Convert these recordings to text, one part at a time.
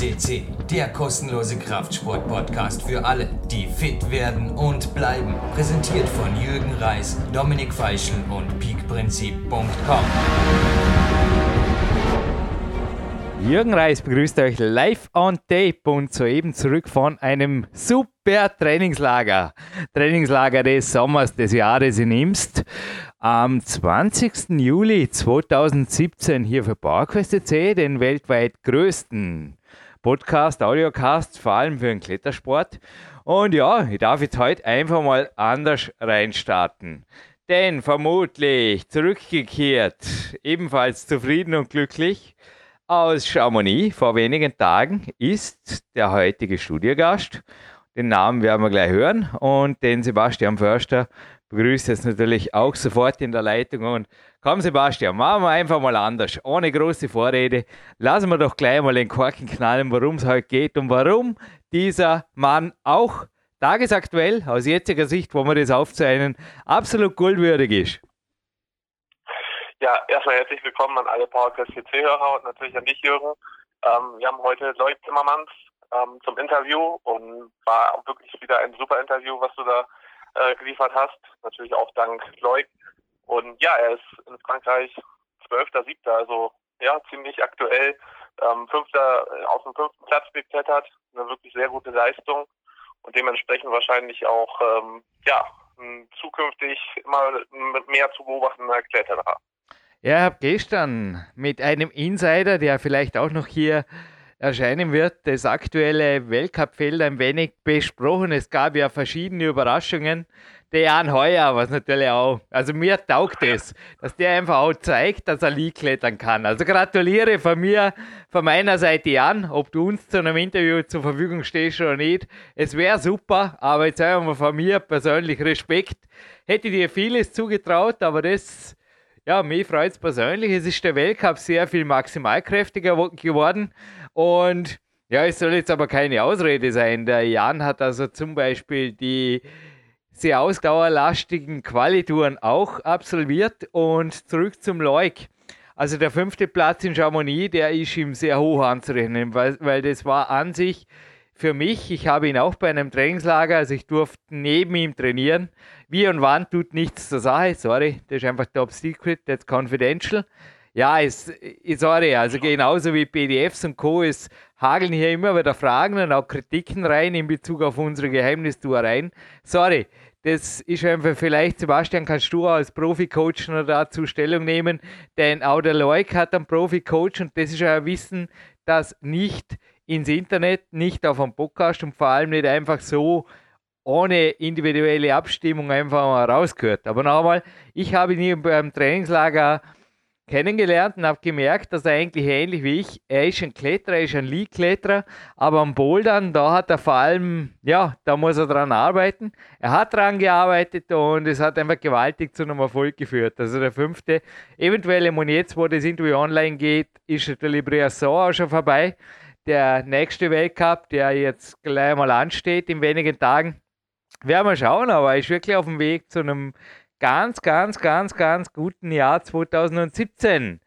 CC, der kostenlose Kraftsport-Podcast für alle, die fit werden und bleiben. Präsentiert von Jürgen Reis, Dominik Feischl und peakprinzip.com. Jürgen Reis begrüßt euch live on tape und soeben zurück von einem super Trainingslager. Trainingslager des Sommers des Jahres in Imst. Am 20. Juli 2017 hier für PowerQuest den weltweit größten Podcast, Audiocast, vor allem für den Klettersport. Und ja, ich darf jetzt heute einfach mal anders reinstarten. Denn vermutlich zurückgekehrt, ebenfalls zufrieden und glücklich, aus Chamonix vor wenigen Tagen ist der heutige Studiogast. Den Namen werden wir gleich hören und den Sebastian Förster begrüßt jetzt natürlich auch sofort in der Leitung. Und komm, Sebastian, machen wir einfach mal anders, ohne große Vorrede. Lassen wir doch gleich mal den Korken knallen, worum es heute geht und warum dieser Mann auch tagesaktuell aus jetziger Sicht, wo wir das aufzeichnen, absolut goldwürdig ist. Ja, erstmal herzlich willkommen an alle PowerQuest CC-Hörer und natürlich an dich, Jürgen. Ähm, wir haben heute Lloyd Zimmermanns ähm, zum Interview und war wirklich wieder ein super Interview, was du da äh, geliefert hast. Natürlich auch dank Lloyd. Und ja, er ist in Frankreich 12., 7., also ja, ziemlich aktuell. Ähm, Fünfter äh, auf dem fünften Platz geklettert. Eine wirklich sehr gute Leistung und dementsprechend wahrscheinlich auch ähm, ja, zukünftig immer mehr zu beobachtender Kletterer. Ja, ich habe gestern mit einem Insider, der vielleicht auch noch hier erscheinen wird, das aktuelle Weltcup-Feld ein wenig besprochen. Es gab ja verschiedene Überraschungen. Der Jan Heuer, was natürlich auch, also mir taugt es, dass der einfach auch zeigt, dass er League klettern kann. Also gratuliere von mir, von meiner Seite Jan, ob du uns zu einem Interview zur Verfügung stehst oder nicht. Es wäre super, aber jetzt sagen wir von mir persönlich Respekt. Hätte dir vieles zugetraut, aber das ja, mich freut es persönlich. Es ist der Weltcup sehr viel maximalkräftiger geworden. Und ja, es soll jetzt aber keine Ausrede sein. Der Jan hat also zum Beispiel die sehr ausdauerlastigen Qualitouren auch absolviert. Und zurück zum Leuk. Also der fünfte Platz in Chamonix, der ist ihm sehr hoch anzurechnen, weil, weil das war an sich für mich, ich habe ihn auch bei einem Trainingslager, also ich durfte neben ihm trainieren. Wie und wann tut nichts zur Sache. Sorry, das ist einfach top secret, that's confidential. Ja, ist, sorry, also genauso wie PDFs und Co. Es hageln hier immer wieder Fragen und auch Kritiken rein in Bezug auf unsere Geheimnistuereien. Sorry, das ist einfach vielleicht, Sebastian, kannst du als Profi-Coach noch dazu Stellung nehmen, denn auch der Leuk hat einen Profi-Coach und das ist ja ein Wissen, das nicht ins Internet, nicht auf einem Podcast und vor allem nicht einfach so ohne individuelle Abstimmung einfach mal rausgehört. Aber nochmal, ich habe ihn beim Trainingslager kennengelernt und habe gemerkt, dass er eigentlich ähnlich wie ich, er ist ein Kletterer, er ist ein League-Kletterer, aber am Bouldern, da hat er vor allem, ja, da muss er dran arbeiten. Er hat dran gearbeitet und es hat einfach gewaltig zu einem Erfolg geführt. Also der fünfte, eventuell und jetzt, wo das Interview online geht, ist der Libriasson auch schon vorbei der nächste Weltcup, der jetzt gleich mal ansteht in wenigen Tagen. Werden wir schauen, aber er ist wirklich auf dem Weg zu einem ganz, ganz, ganz, ganz guten Jahr 2017.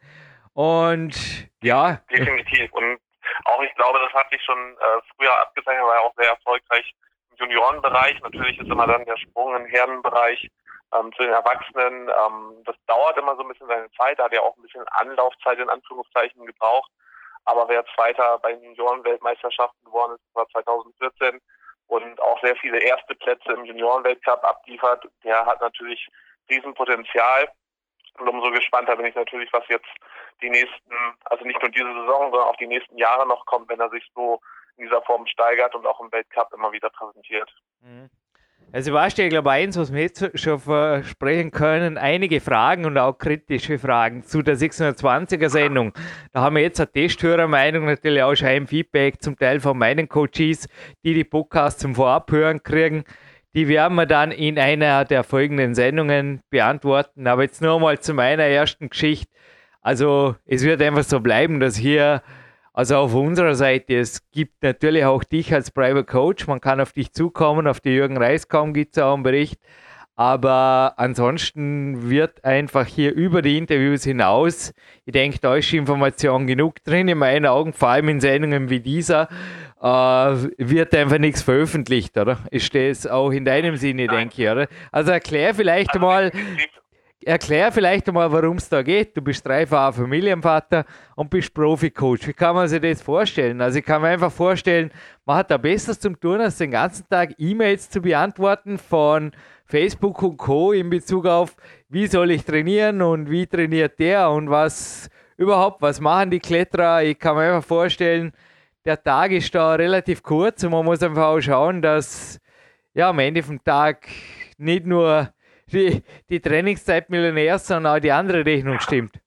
Und ja. Definitiv. Und auch ich glaube, das hat sich schon äh, früher abgezeichnet, war ja auch sehr erfolgreich im Juniorenbereich. Natürlich ist immer dann der Sprung im Herrenbereich ähm, zu den Erwachsenen. Ähm, das dauert immer so ein bisschen seine Zeit. Da hat er auch ein bisschen Anlaufzeit in Anführungszeichen gebraucht. Aber wer Zweiter bei den Juniorenweltmeisterschaften geworden ist, war 2014 und auch sehr viele erste Plätze im Juniorenweltcup abliefert, der hat natürlich Riesenpotenzial. Und umso gespannter bin ich natürlich, was jetzt die nächsten, also nicht nur diese Saison, sondern auch die nächsten Jahre noch kommt, wenn er sich so in dieser Form steigert und auch im Weltcup immer wieder präsentiert. Also du, ich glaube, eins, was wir jetzt schon versprechen können, einige Fragen und auch kritische Fragen zu der 620er Sendung. Da haben wir jetzt eine Testhörermeinung, natürlich auch schon ein Feedback zum Teil von meinen Coaches, die die Podcasts zum Vorabhören kriegen. Die werden wir dann in einer der folgenden Sendungen beantworten. Aber jetzt nur mal zu meiner ersten Geschichte. Also es wird einfach so bleiben, dass hier also auf unserer Seite, es gibt natürlich auch dich als Private Coach, man kann auf dich zukommen, auf die Jürgen Reiskaum gibt es auch einen Bericht, Aber ansonsten wird einfach hier über die Interviews hinaus, ich denke, da ist Information genug drin, in meinen Augen, vor allem in Sendungen wie dieser, äh, wird einfach nichts veröffentlicht, oder? Ist das auch in deinem Sinne, Nein. denke ich, oder? Also erklär vielleicht also mal, erklär vielleicht mal, worum es da geht. Du bist dreifacher Familienvater und bist Profi-Coach. Wie kann man sich das vorstellen? Also ich kann mir einfach vorstellen, man hat da Besseres zum tun, als den ganzen Tag E-Mails zu beantworten von Facebook und Co. in Bezug auf, wie soll ich trainieren und wie trainiert der und was überhaupt, was machen die Kletterer. Ich kann mir einfach vorstellen, der Tag ist da relativ kurz und man muss einfach auch schauen, dass ja, am Ende vom Tag nicht nur die, die Trainingszeit Millionär, sondern auch die andere Rechnung stimmt.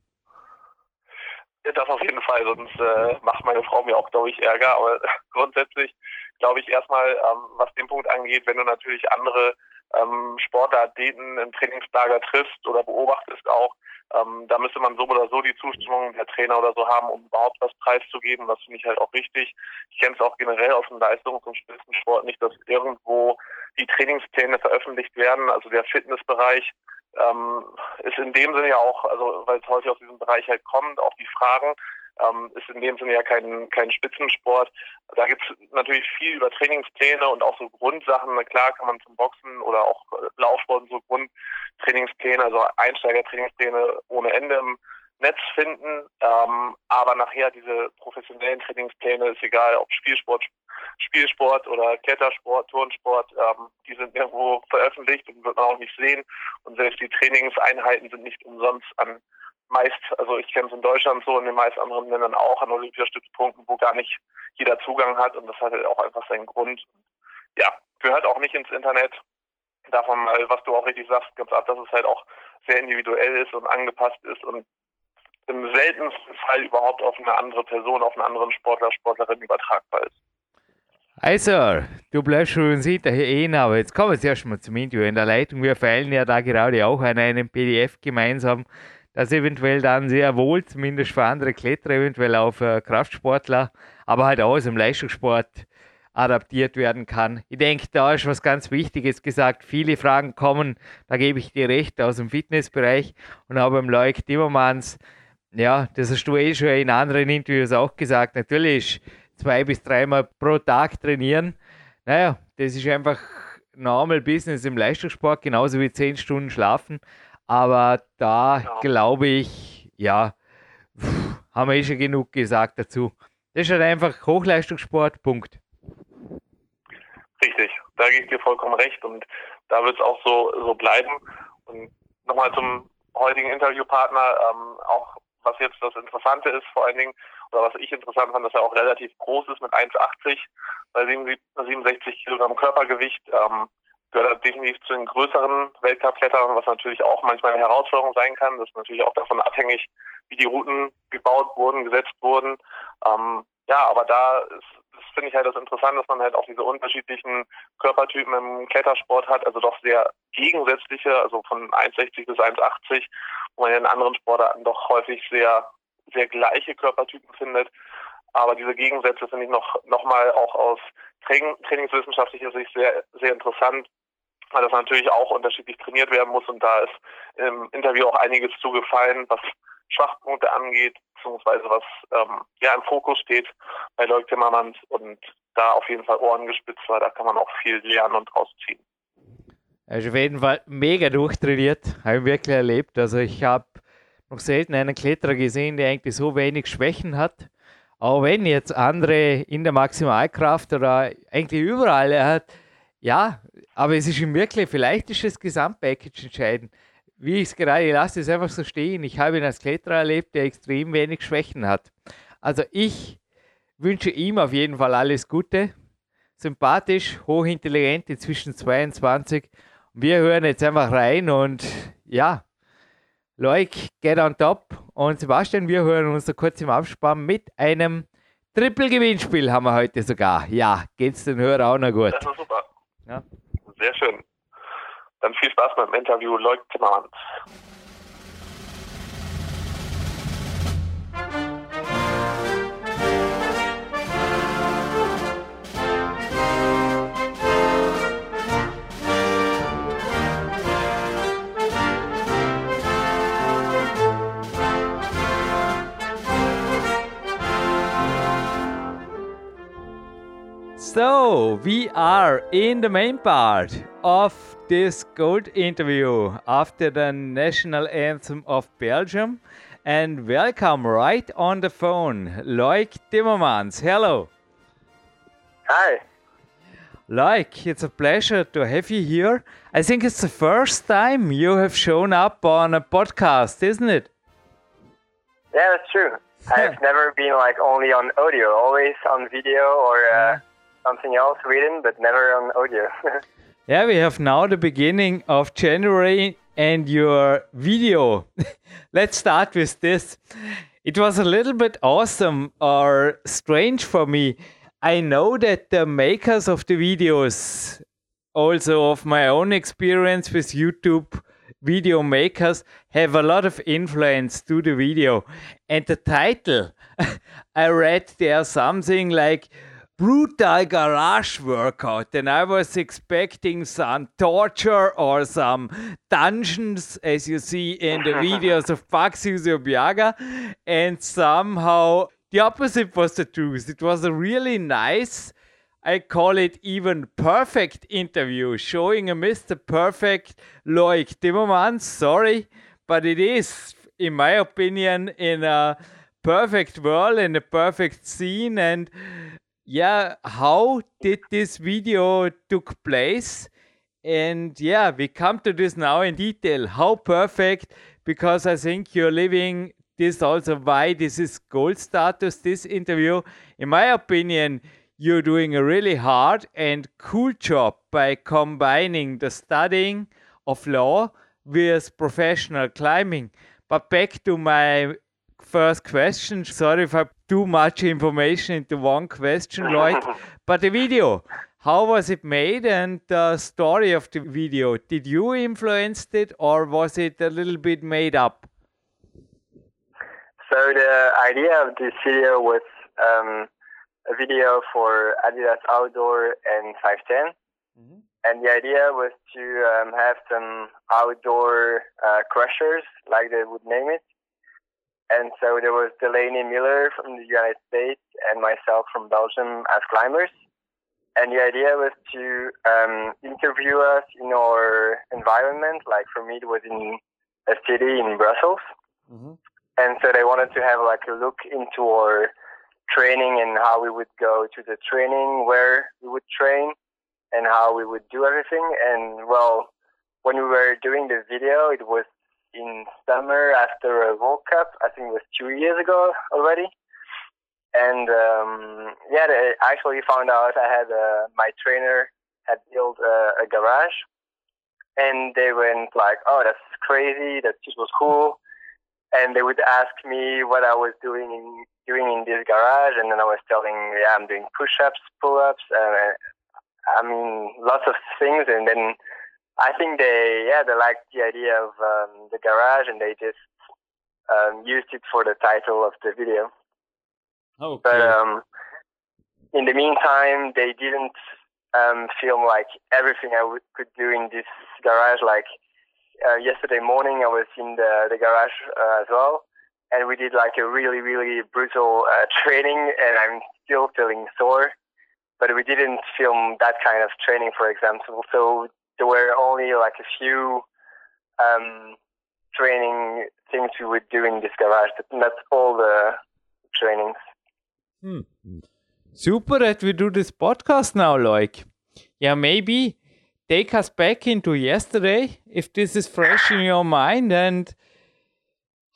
Ja, das auf jeden Fall, sonst äh, macht meine Frau mir auch, glaube ich, Ärger. Aber grundsätzlich glaube ich erstmal, ähm, was den Punkt angeht, wenn du natürlich andere ähm, Sportathleten im Trainingslager triffst oder beobachtest auch, ähm, da müsste man so oder so die Zustimmung der Trainer oder so haben, um überhaupt was preiszugeben. Das finde ich halt auch richtig. Ich kenne es auch generell aus dem Leistungs- und Spitzensport nicht, dass irgendwo die Trainingspläne veröffentlicht werden. Also der Fitnessbereich ähm, ist in dem Sinne ja auch, also weil es häufig aus diesem Bereich halt kommt, auch die Fragen, ähm, ist in dem Sinne ja kein, kein Spitzensport. Da gibt es natürlich viel über Trainingspläne und auch so Grundsachen. Klar kann man zum Boxen oder auch Laufsport so Grundtrainingspläne, also Einsteigertrainingspläne ohne Ende im Netz finden. Ähm, aber nachher diese professionellen Trainingspläne, ist egal ob Spielsport, Spielsport oder Klettersport, Turnsport, ähm, die sind irgendwo veröffentlicht und wird man auch nicht sehen. Und selbst die Trainingseinheiten sind nicht umsonst an meist, also ich kenne es in Deutschland so, in den meisten anderen Ländern auch an Olympiastützpunkten, wo gar nicht jeder Zugang hat und das hat halt auch einfach seinen Grund. Ja, gehört auch nicht ins Internet. Davon was du auch richtig sagst, ganz ab, dass es halt auch sehr individuell ist und angepasst ist und im seltensten Fall überhaupt auf eine andere Person, auf einen anderen Sportler, Sportlerin übertragbar ist. Also, du bleibst schon hinterher eh, aber jetzt kommen wir zuerst mal zum Interview in der Leitung. Wir feilen ja da gerade auch an einem PDF gemeinsam das eventuell dann sehr wohl, zumindest für andere Kletterer, eventuell auch für Kraftsportler, aber halt auch aus dem Leistungssport adaptiert werden kann. Ich denke, da ist was ganz Wichtiges gesagt. Viele Fragen kommen, da gebe ich dir recht, aus dem Fitnessbereich und auch beim Leuk Timmermans. Ja, das hast du eh schon in anderen Interviews auch gesagt. Natürlich zwei bis dreimal pro Tag trainieren. Naja, das ist einfach normal Business im Leistungssport, genauso wie zehn Stunden schlafen. Aber da ja. glaube ich, ja, pff, haben wir eh schon genug gesagt dazu. Das ist halt einfach Hochleistungssport, Punkt. Richtig, da gebe ich dir vollkommen recht und da wird es auch so, so bleiben. Und nochmal zum heutigen Interviewpartner, ähm, auch was jetzt das Interessante ist, vor allen Dingen, oder was ich interessant fand, dass er auch relativ groß ist mit 1,80 bei 67 Kilogramm Körpergewicht. Ähm, gehört definitiv zu den größeren Weltcup-Klettern, was natürlich auch manchmal eine Herausforderung sein kann. Das ist natürlich auch davon abhängig, wie die Routen gebaut wurden, gesetzt wurden. Ähm, ja, aber da ist, finde ich halt das Interessante, dass man halt auch diese unterschiedlichen Körpertypen im Klettersport hat, also doch sehr gegensätzliche, also von 1,60 bis 1,80, wo man in anderen Sportarten doch häufig sehr, sehr gleiche Körpertypen findet. Aber diese Gegensätze finde ich noch, noch mal auch aus Training, trainingswissenschaftlicher Sicht sehr, sehr interessant, weil das natürlich auch unterschiedlich trainiert werden muss und da ist im Interview auch einiges zugefallen, was Schwachpunkte angeht, beziehungsweise was ähm, ja im Fokus steht bei Leuk Timmermans und da auf jeden Fall Ohren gespitzt, weil da kann man auch viel lernen und rausziehen. Ist auf jeden Fall mega durchtrainiert, habe ich wirklich erlebt. Also ich habe noch selten einen Kletterer gesehen, der eigentlich so wenig Schwächen hat. Auch wenn jetzt andere in der Maximalkraft oder eigentlich überall, er hat, ja, aber es ist ihm wirklich, vielleicht ist das Gesamtpackage entscheidend. Wie ich es gerade, lasse es einfach so stehen. Ich habe ihn als Kletterer erlebt, der extrem wenig Schwächen hat. Also ich wünsche ihm auf jeden Fall alles Gute. Sympathisch, hochintelligent, inzwischen 22. Wir hören jetzt einfach rein und ja, Leuk, get on top. Und Sebastian, wir hören uns da kurz im Abspann mit einem Triple-Gewinnspiel haben wir heute sogar. Ja, geht's den Hörer auch noch gut. Das ist super. Ja. Sehr schön. Dann viel Spaß beim Interview, Leuk Zimmermann. So, we are in the main part of this gold interview after the national anthem of Belgium. And welcome right on the phone, Loic Timmermans. Hello. Hi. Loic, it's a pleasure to have you here. I think it's the first time you have shown up on a podcast, isn't it? Yeah, that's true. I've never been like only on audio, always on video or uh, something else written, but never on audio. yeah, we have now the beginning of January and your video. Let's start with this. It was a little bit awesome or strange for me. I know that the makers of the videos, also of my own experience with YouTube video makers, have a lot of influence to the video. And the title, I read there something like brutal garage workout and I was expecting some torture or some dungeons as you see in the videos of Patxi Usobiaga and somehow the opposite was the truth. It was a really nice I call it even perfect interview, showing a Mr. Perfect Loic Timmermans. Sorry, but it is, in my opinion, in a perfect world, in a perfect scene. And yeah, how did this video took place? And yeah, we come to this now in detail. How perfect, because I think you're living this also why this is gold status, this interview. In my opinion, you're doing a really hard and cool job by combining the studying of law with professional climbing. But back to my first question. Sorry if I too much information into one question, Loïc. but the video, how was it made and the story of the video? Did you influence it or was it a little bit made up? So the idea of this video was um, a video for Adidas Outdoor and 510. Mm-hmm. And the idea was to um, have some outdoor uh, crushers, like they would name it. And so there was Delaney Miller from the United States and myself from Belgium as climbers. And the idea was to um, interview us in our environment. Like for me, it was in a city in Brussels. Mm-hmm. And so they wanted to have like a look into our training and how we would go to the training, where we would train, and how we would do everything. And well, when we were doing the video, it was in summer after a World Cup. I think it was two years ago already. And um, yeah, they actually found out I had uh, my trainer had built a, a garage, and they went like, "Oh, that's crazy! That just was cool." And they would ask me what I was doing in doing in this garage, and then I was telling, yeah, I'm doing push-ups, pull-ups, uh, I mean, lots of things, and then I think they, yeah, they liked the idea of um, the garage, and they just um, used it for the title of the video. Okay. But um, in the meantime, they didn't um, film like everything I w- could do in this garage. Like uh, yesterday morning, I was in the the garage uh, as well, and we did like a really really brutal uh, training and i'm still feeling sore but we didn't film that kind of training for example so there were only like a few um, training things we would do in this garage but not all the trainings hmm. super that we do this podcast now like yeah maybe take us back into yesterday if this is fresh in your mind and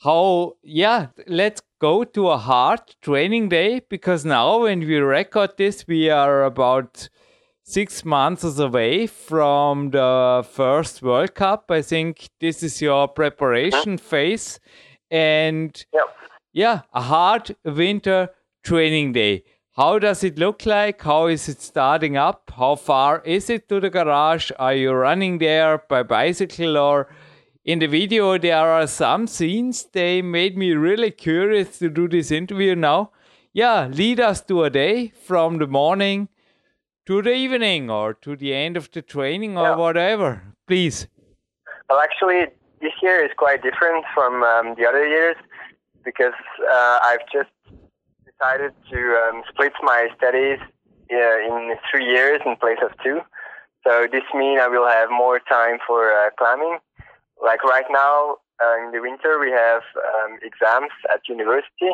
how yeah let's go to a hard training day because now when we record this we are about six months away from the first world cup. I think this is your preparation uh-huh. phase. And yep. yeah a hard winter training day. How does it look like? How is it starting up? How far is it to the garage? Are you running there by bicycle or in the video? There are some scenes they made me really curious to do this interview now. Yeah lead us to a day from the morning to the evening or to the end of the training or yeah. whatever please well actually this year is quite different from um, the other years because uh, i've just decided to um, split my studies uh, in three years in place of two. So this means I will have more time for uh, climbing. Like right now uh, in the winter, we have um, exams at university,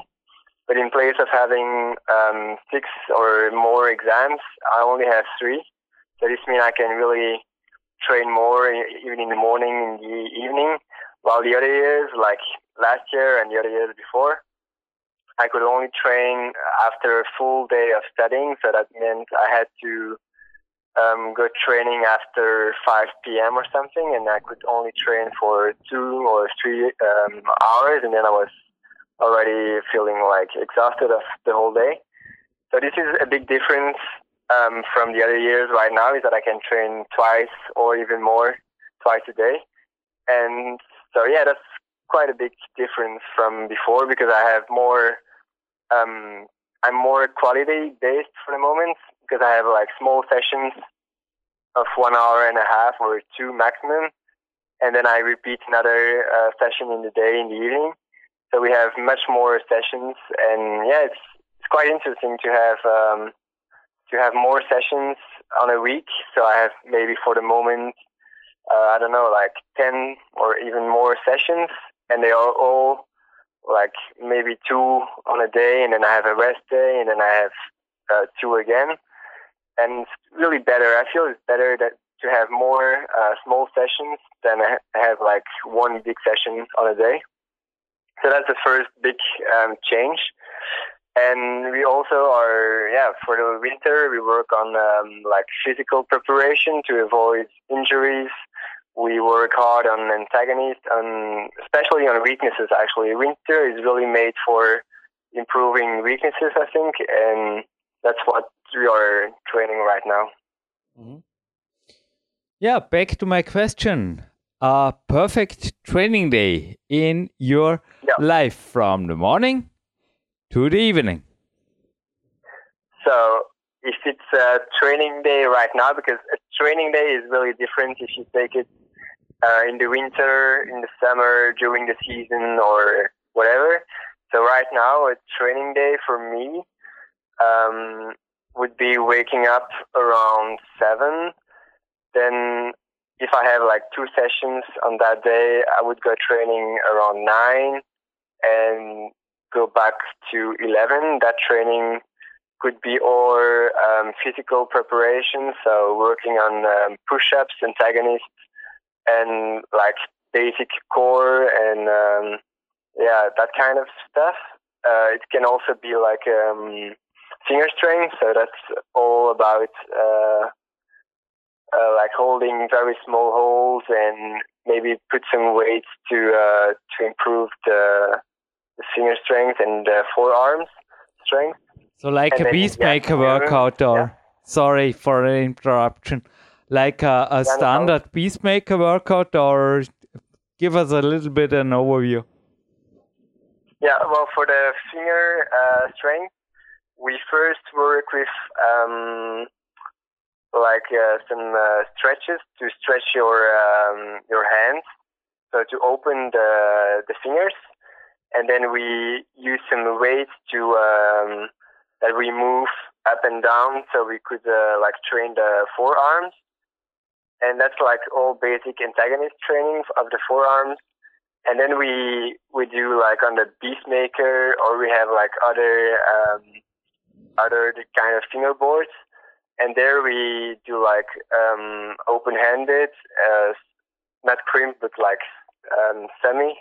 but in place of having um, six or more exams, I only have three. So this means I can really train more, even in the morning, in the evening. While the other years, like last year and the other years before, I could only train after a full day of studying. So that meant I had to um, go training after 5 p.m. or something, and I could only train for two or three um, hours, and then I was already feeling like exhausted of the whole day. So this is a big difference um, from the other years right now is that I can train twice or even more twice a day. And so, yeah, that's quite a big difference from before because I have more, um, I'm more quality based for the moment because I have like small sessions of one hour and a half or two maximum. And then I repeat another uh, session in the day in the evening. So we have much more sessions and yeah, it's, it's quite interesting to have, um, to have more sessions on a week. So I have maybe for the moment, uh, I don't know, like 10 or even more sessions and they are all like maybe two on a day and then I have a rest day and then I have uh, two again. And it's really better. I feel it's better that to have more uh, small sessions than I have like one big session on a day. So that's the first big um, change. And we also are, yeah, for the winter, we work on um, like physical preparation to avoid injuries. We work hard on antagonists, and especially on weaknesses. Actually, winter is really made for improving weaknesses, I think, and that's what we are training right now. Mm-hmm. Yeah, back to my question. A perfect training day in your yeah. life from the morning to the evening? So if it's a training day right now, because a training day is really different if you take it uh, in the winter, in the summer, during the season, or whatever. So right now, a training day for me um, would be waking up around seven. Then, if I have like two sessions on that day, I would go training around nine, and go back to 11. That training could be all um, physical preparation, so working on um, push-ups, antagonists, and like basic core and um, yeah, that kind of stuff. Uh, it can also be like um, finger strength, so that's all about uh, uh, like holding very small holds and maybe put some weights to uh, to improve the the finger strength and the forearms strength. So like and a Beastmaker yeah, workout or yeah. sorry for the interruption. Like a, a standard Beastmaker workout or give us a little bit an overview. Yeah, well for the finger uh, strength we first work with um, like uh, some uh, stretches to stretch your um, your hands, so to open the the fingers. And then we use some weights to um, that we move up and down so we could uh, like train the forearms. And that's like all basic antagonist training of the forearms. And then we we do like on the Beastmaker or we have like other um, other kind of fingerboards and there we do like um, open-handed uh, not crimp but like um, semi.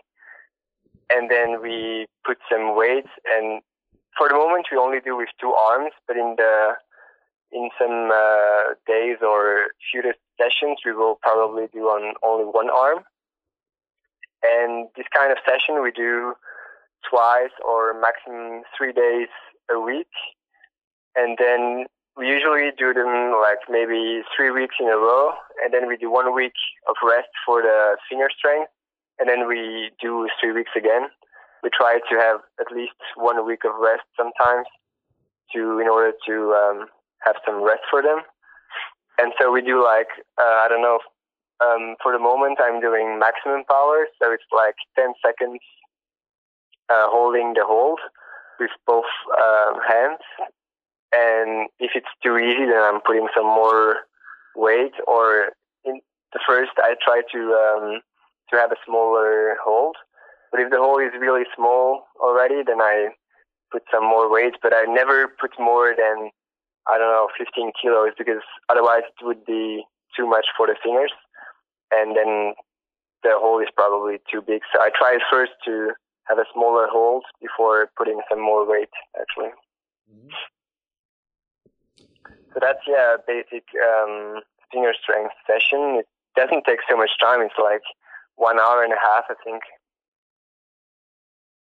And then we put some weights. And for the moment we only do with two arms. But in the in some uh, days or future sessions we will probably do on only one arm. And this kind of session we do twice or maximum three days a week. And then we usually do them like maybe three weeks in a row and then we do one week of rest for the finger strength and then we do three weeks again. We try to have at least one week of rest sometimes to in order to um, have some rest for them. And so we do like uh, I don't know. Um, for the moment, I'm doing maximum power, so it's like 10 seconds uh, holding the hold with both um, hands, and if it's too easy, then I'm putting some more weight. Or in the first, I try to um, to have a smaller hold. But if the hole is really small already, then I put some more weight. But I never put more than I don't know 15 kilos because otherwise it would be too much for the fingers, and then the hole is probably too big. So I try first to have a smaller hold before putting some more weight actually. Mm-hmm. So that's yeah, basic um, finger strength session. It doesn't take so much time. It's like one hour and a half, I think.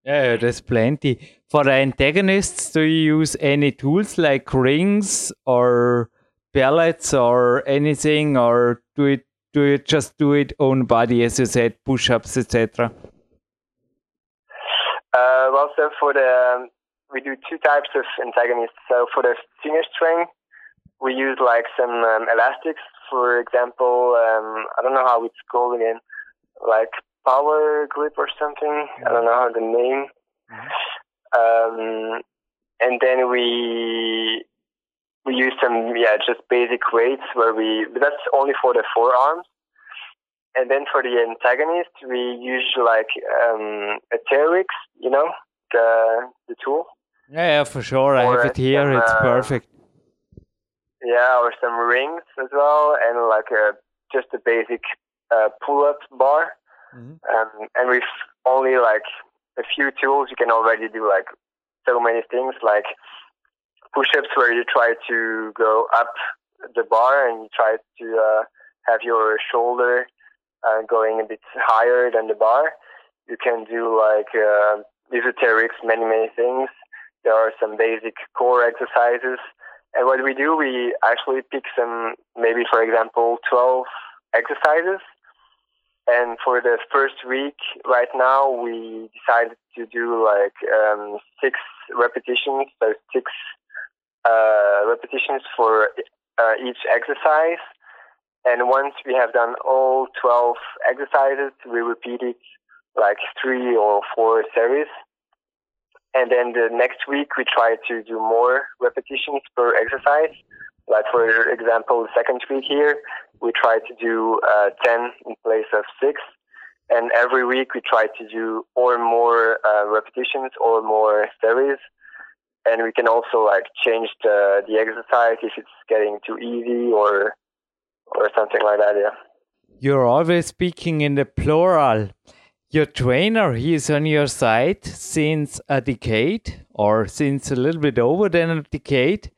Yeah, there's plenty. For the antagonists, do you use any tools like rings or pellets or anything, or do it do you just do it own body, as you said, push-ups, etc.? Uh, well, so for the um, we do two types of antagonists. So for the finger strength, we use like some um, elastics. For example, um, I don't know how it's called again, like power grip or something. I don't know how the name. Um, and then we we use some yeah just basic weights where we but that's only for the forearms. And then for the antagonist, we use like um, a TRX, you know, the the tool. Yeah, yeah for sure. Or I have it here. Some, it's uh, perfect. Yeah, or some rings as well, and like a just a basic uh, pull-up bar. Mm-hmm. Um, and with only like a few tools, you can already do like so many things, like push-ups where you try to go up the bar and you try to uh, have your shoulder uh, going a bit higher than the bar. You can do like uh, esoterics, many many things. There are some basic core exercises, and what we do, we actually pick some, maybe for example, twelve exercises and for the first week, right now, we decided to do like um, six repetitions, so six uh, repetitions for uh, each exercise. And once we have done all 12 exercises, we repeat it like three or four series. And then the next week, we try to do more repetitions per exercise. Like for example, the second week here, we try to do uh, 10 in place of 6. And every week we try to do or more uh, repetitions or more series. And we can also like change the, the exercise if it's getting too easy or or something like that, yeah. You're always speaking in the plural. Your trainer, he is on your side since a decade or since a little bit over than a decade.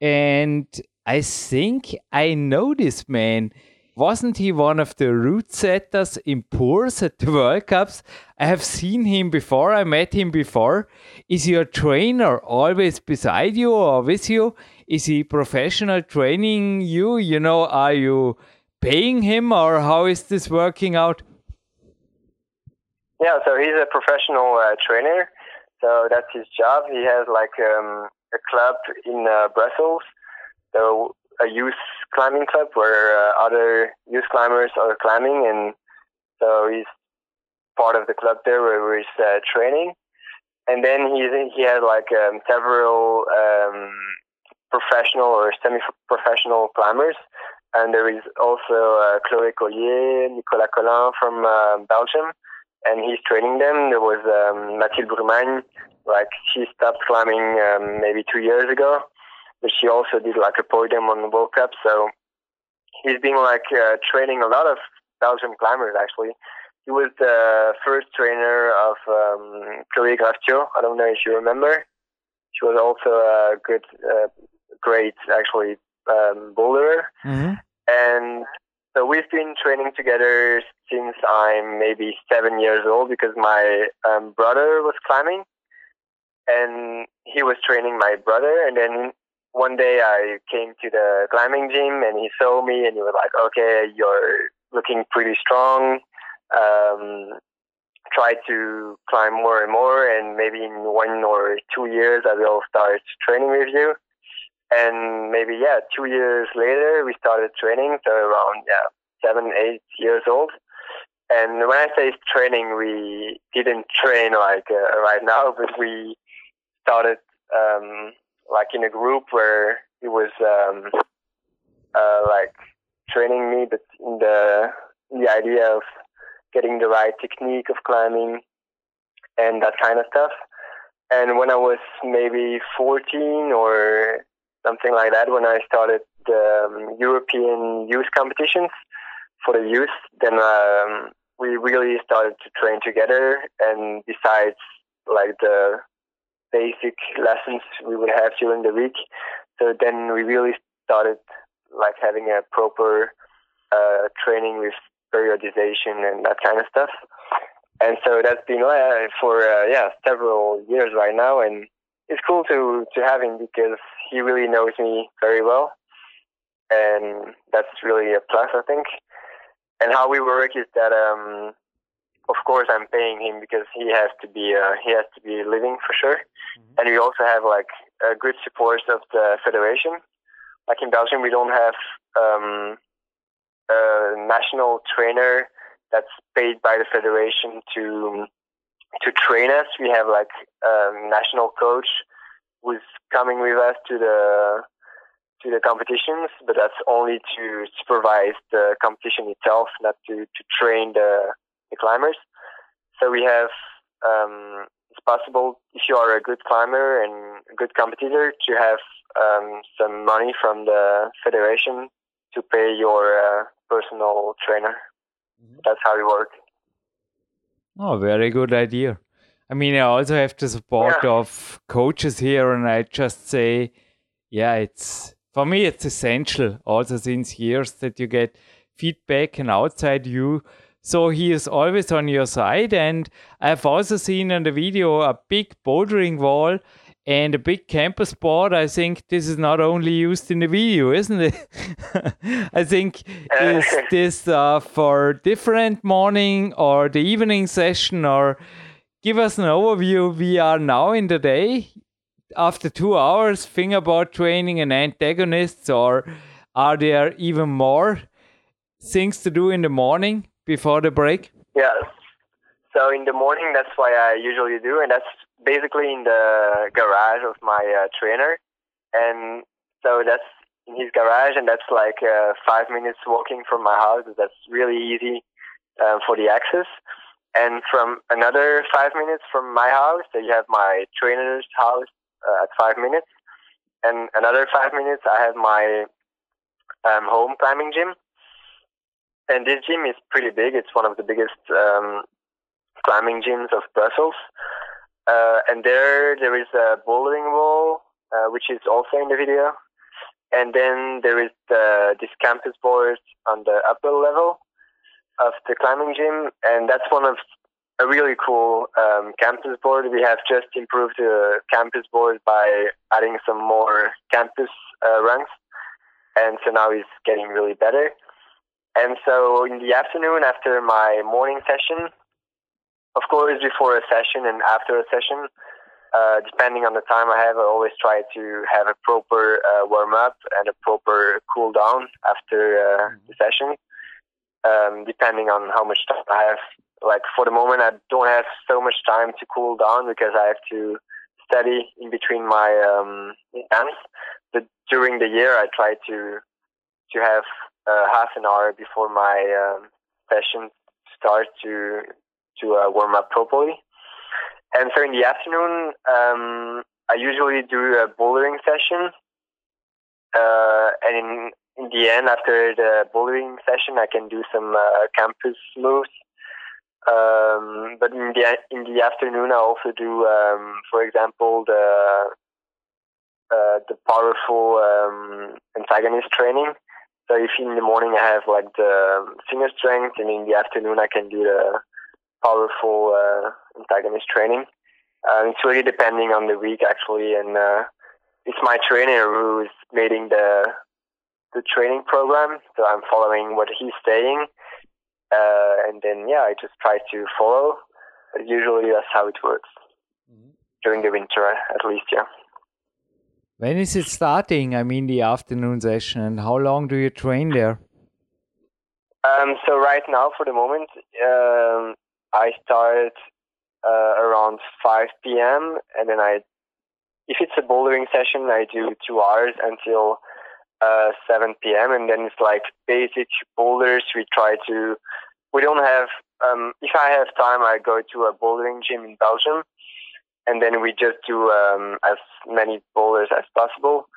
And I think I know this man. Wasn't he one of the route setters in Puurs at the World Cups? I have seen him before, I met him before. Is your trainer always beside you or with you? Is he professional training you? You know, are you paying him or how is this working out? Yeah, so he's a professional uh, trainer. So that's his job. He has like um, a club in uh, Brussels, so a youth climbing club where uh, other youth climbers are climbing, and so he's part of the club there where he's uh, training. And then he he has like um, several um, professional or semi-professional climbers, and there is also uh, Chloé Caulier, Nicolas Collin from uh, Belgium, and he's training them. There was um, Mathilde Brumagne, like she stopped climbing um, maybe two years ago, but she also did like a podium on the World Cup. So he's been like uh, training a lot of Belgian climbers actually. He was the first trainer of um, Chloé Graftiaux. I don't know if you remember. She was also a good, uh, great actually um, boulder. Mm-hmm. And so we've been training together since I'm maybe seven years old because my um, brother was climbing and he was training my brother. And then one day I came to the climbing gym and he saw me and he was like, okay, you're looking pretty strong. Um, try to climb more and more and maybe in one or two years I will start training with you. And maybe, yeah, two years later we started training. So around, yeah, seven, eight years old. And when I say training, we didn't train like uh, right now, but we started um, like in a group where he was um, uh, like training me, but in the the idea of getting the right technique of climbing and that kind of stuff. And when I was maybe 14 or something like that, when I started the um, European youth competitions for the youth, then um, we really started to train together. And besides, like the basic lessons we would have during the week, so then we really started like having a proper uh, training with periodization and that kind of stuff. And so that's been uh, for uh, yeah several years right now, and it's cool to to have because he really knows me very well, and that's really a plus, I think. And how we work is that, um, of course, I'm paying him because he has to be uh, he has to be living for sure, mm-hmm. and we also have like a good support of the federation. Like in Belgium, we don't have um, a national trainer that's paid by the federation to to train us. We have like a national coach who's coming with us to the to the competitions, but that's only to supervise the competition itself, not to, to train the, the climbers. So we have um, it's possible if you are a good climber and a good competitor to have um, some money from the federation to pay your uh, personal trainer. Mm-hmm. That's how we work. Oh, very good idea. I mean, I also have the support yeah. of coaches here, and I just say, yeah, it's for me, it's essential also since years that you get feedback and outside you. So he is always on your side, and I've also seen in the video a big bouldering wall and a big campus board, I think this is not only used in the video, isn't it? I think is this uh, for different morning or the evening session, or give us an overview. We are now in the day after two hours. Fingerboard training and antagonists, or are there even more things to do in the morning before the break? Yes. So in the morning, that's what I usually do, and that's basically in the garage of my uh, trainer, and so that's in his garage, and that's like uh, five minutes walking from my house. That's really easy um, for the access. And from another five minutes from my house, you have my trainer's house uh, at five minutes, and another five minutes I have my um, home climbing gym. And this gym is pretty big. It's one of the biggest um, climbing gyms of Brussels. Uh, and there, there is a bouldering wall, uh, which is also in the video. And then there is the, this campus board on the upper level of the climbing gym. And that's one of a really cool um, campus board. We have just improved the campus board by adding some more campus uh, rungs. And so now it's getting really better. And so in the afternoon, after my morning session, of course, before a session and after a session, uh, depending on the time I have, I always try to have a proper uh, warm up and a proper cool down after uh, mm-hmm. the session. Um, depending on how much time I have. Like for the moment, I don't have so much time to cool down because I have to study in between my um, exams. But during the year, I try to to have uh, half an hour before my um, session start to to uh, warm up properly. And so in the afternoon, um, I usually do a bouldering session. Uh, and in, in the end, after the bouldering session, I can do some uh, campus moves. Um, but in the in the afternoon, I also do, um, for example, the uh, the powerful um, antagonist training. So if in the morning I have like the finger strength, and in the afternoon I can do the powerful uh, antagonist training. Uh, it's really depending on the week actually, and uh, it's my trainer who's making the the training program, so I'm following what he's saying, uh, and then yeah, I just try to follow. But usually that's how it works mm-hmm. during the winter, at least, yeah. When is it starting? I mean, the afternoon session, and how long do you train there? Um, so right now, for the moment, um, I start uh, around 5 p.m. and then I if it's a bouldering session, I do two hours until uh, 7 p.m. and then it's like basic boulders. We try to. We don't have. Um, if I have time, I go to a bouldering gym in Belgium, and then we just do um, as many boulders as possible.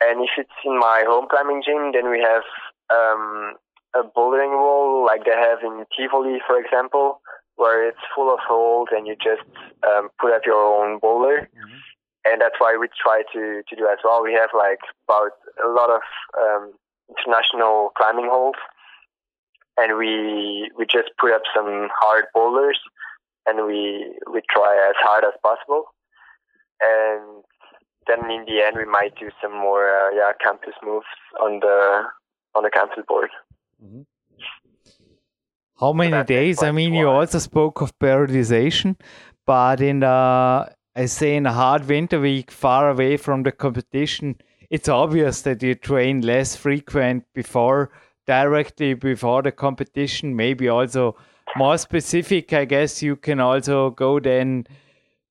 And if it's in my home climbing gym, then we have um, a bouldering wall like they have in Tivoli, for example, where it's full of holes and you just um, put up your own boulder. Mm-hmm. And that's why we try to, to do as well. We have like about a lot of um, international climbing holes, and we we just put up some hard boulders, and we we try as hard as possible. And then in the end, we might do some more uh, yeah campus moves on the on the campus board. Mm-hmm. How many days? I mean, you also spoke of periodization, but in the, I say in a hard winter week, far away from the competition, it's obvious that you train less frequent before, directly before the competition. Maybe also more specific. I guess you can also go then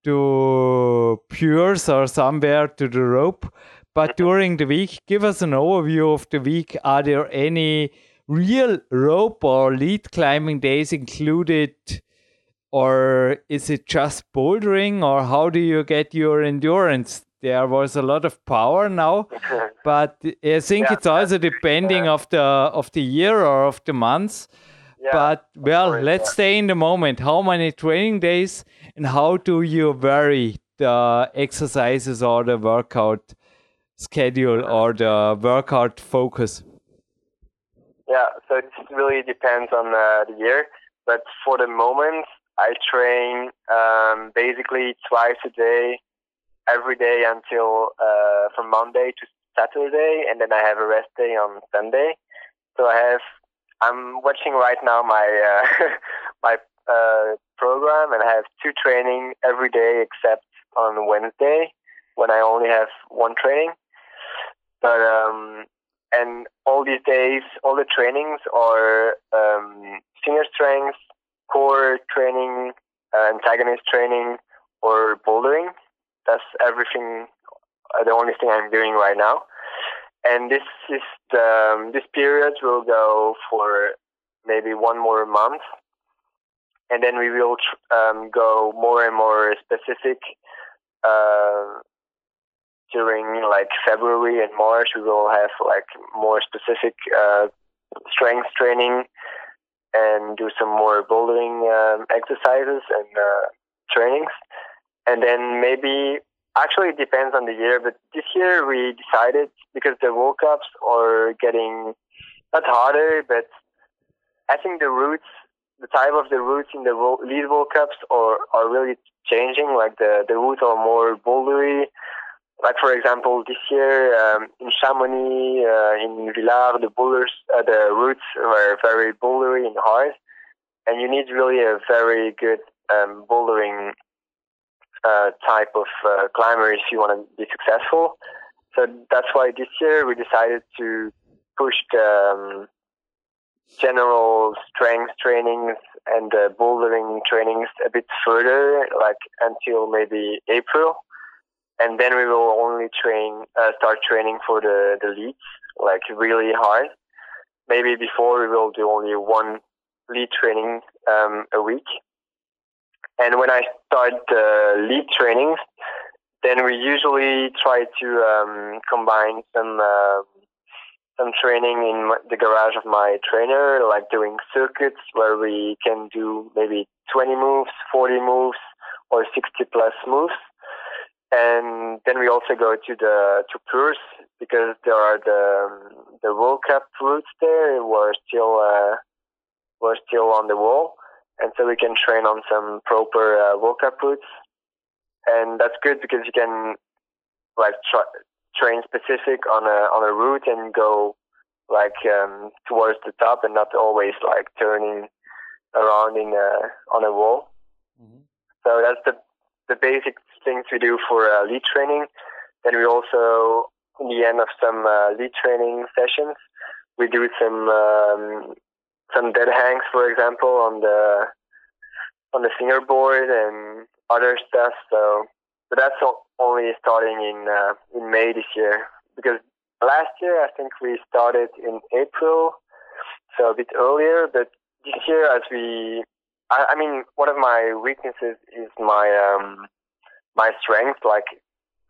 to Puurs or somewhere to the rope. But mm-hmm. during the week, give us an overview of the week. Are there any real rope or lead climbing days included or is it just bouldering or how do you get your endurance? There was a lot of power now but i think yeah, it's also depending uh, of the of the year or of the months. Yeah, but well course, let's yeah. stay in the moment. How many training days and how do you vary the exercises or the workout schedule or the workout focus? Yeah, so it really depends on uh, the year. But for the moment, I train um, basically twice a day, every day until uh, from Monday to Saturday, and then I have a rest day on Sunday. So I have. I'm watching right now my uh, my uh, program, and I have two training every day except on Wednesday when I only have one training. But um, and all these days, all the trainings are um, senior strength, core training, uh, antagonist training, or bouldering. That's everything. Uh, the only thing I'm doing right now, and this is the, um, this period will go for maybe one more month, and then we will um, go more and more specific uh, during like February and March, we will have like more specific uh, strength training and do some more bouldering um, exercises and uh, trainings. And then maybe, actually, it depends on the year, but this year we decided because the World Cups are getting not harder, but I think the routes, the type of the routes in the lead World Cups are, are really changing. Like the, the routes are more bouldery like for example, this year um, in Chamonix, uh, in Villars, the boulders, uh, the routes were very bouldery and hard, and you need really a very good um, bouldering uh, type of uh, climber if you want to be successful. So that's why this year we decided to push the um, general strength trainings and the bouldering trainings a bit further, like until maybe April and then we will only train, uh, start training for the the leads, like really hard. Maybe before we will do only one lead training um, a week. And when I start the lead trainings, then we usually try to um, combine some uh, some training in the garage of my trainer, like doing circuits where we can do maybe 20 moves, 40 moves, or 60 plus moves and then we also go to the to Puurs because there are the the World Cup routes there were still uh, were still on the wall, and so we can train on some proper uh, World Cup routes, and that's good because you can like tra- train specific on a on a route and go like um, towards the top and not always like turning around in a, on a wall. Mm-hmm. So that's the the basic things we do for uh, lead training. Then we also, in the end of some uh, lead training sessions, we do some um, some dead hangs, for example, on the on the fingerboard and other stuff. So but that's only starting in uh, in May this year because last year I think we started in April, so a bit earlier. But this year, as we, I, I mean, one of my weaknesses is my um, my strength. Like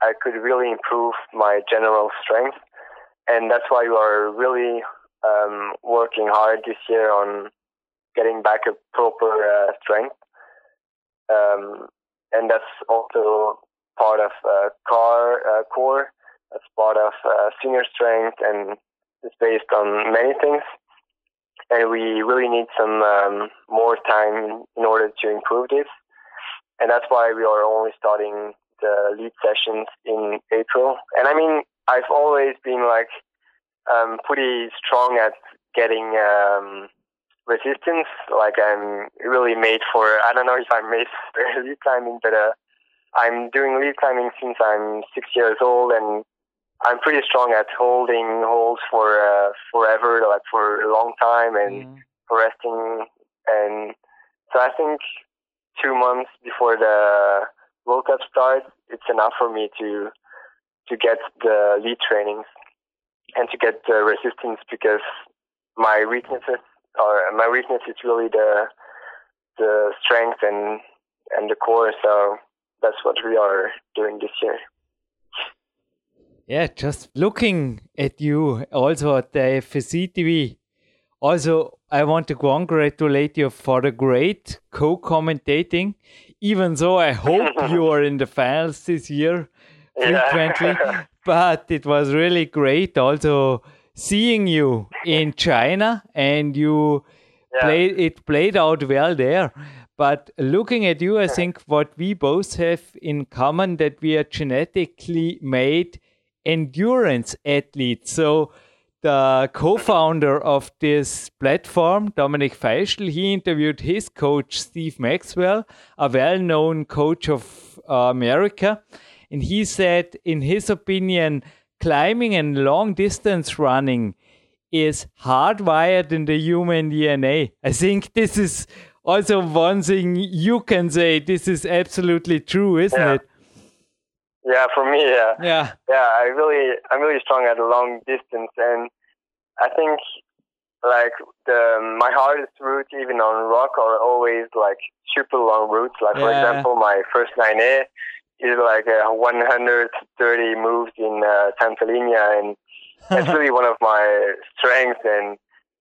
I could really improve my general strength, and that's why we are really um, working hard this year on getting back a proper uh, strength. Um, and that's also part of uh, car uh, core. That's part of uh, senior strength, and it's based on many things. And we really need some um, more time in order to improve this. And that's why we are only starting the lead sessions in April. And I mean, I've always been like um, pretty strong at getting um, resistance. Like I'm really made for. I don't know if I'm made for lead climbing, but uh, I'm doing lead climbing since I'm six years old, and I'm pretty strong at holding holds for uh, forever, like for a long time, and mm. for resting. And so I think two months before the World Cup starts, it's enough for me to to get the lead trainings and to get the resistance because my weaknesses are my weakness is really the the strength and and the core. So that's what we are doing this year. Yeah, just looking at you also at the FSC TV. Also, I want to congratulate you for the great co-commentating. Even though I hope you are in the finals this year frequently, yeah. but it was really great also seeing you in China and you yeah. played it played out well there. But looking at you, I think what we both have in common that we are genetically made endurance athletes. So the co-founder of this platform, Dominic Feischl, he interviewed his coach Steve Maxwell, a well-known coach of uh, America, and he said, in his opinion, climbing and long distance running is hardwired in the human DNA. I think this is also one thing you can say. This is absolutely true, isn't yeah. it? Yeah, for me, yeah. Yeah. Yeah, I really, I'm really strong at a long distance, and I think like the my hardest route, even on rock, are always like super long routes. Like yeah. for example, my first 9A is like uh, 130 moves in uh, and it's really one of my strengths. And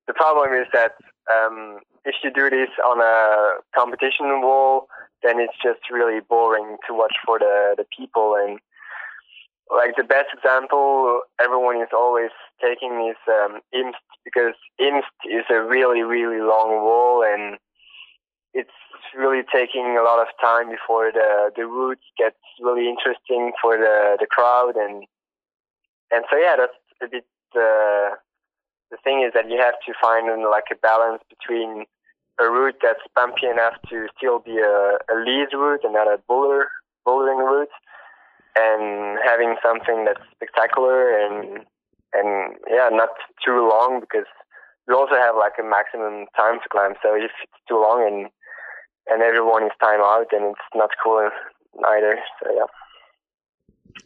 the problem is that um, if you do this on a competition wall, then it's just really boring to watch for the the people. And like the best example everyone is always taking is um, Imst because Imst is a really really long wall and it's really taking a lot of time before the the route gets really interesting for the the crowd and and so yeah that's a bit uh, the thing is that you have to find like a balance between a route that's bumpy enough to still be a, a lead route and not a boulder bouldering route and having something that's spectacular and and yeah not too long because we also have like a maximum time to climb so if it's too long and and everyone is time out, and it's not cool either. So yeah.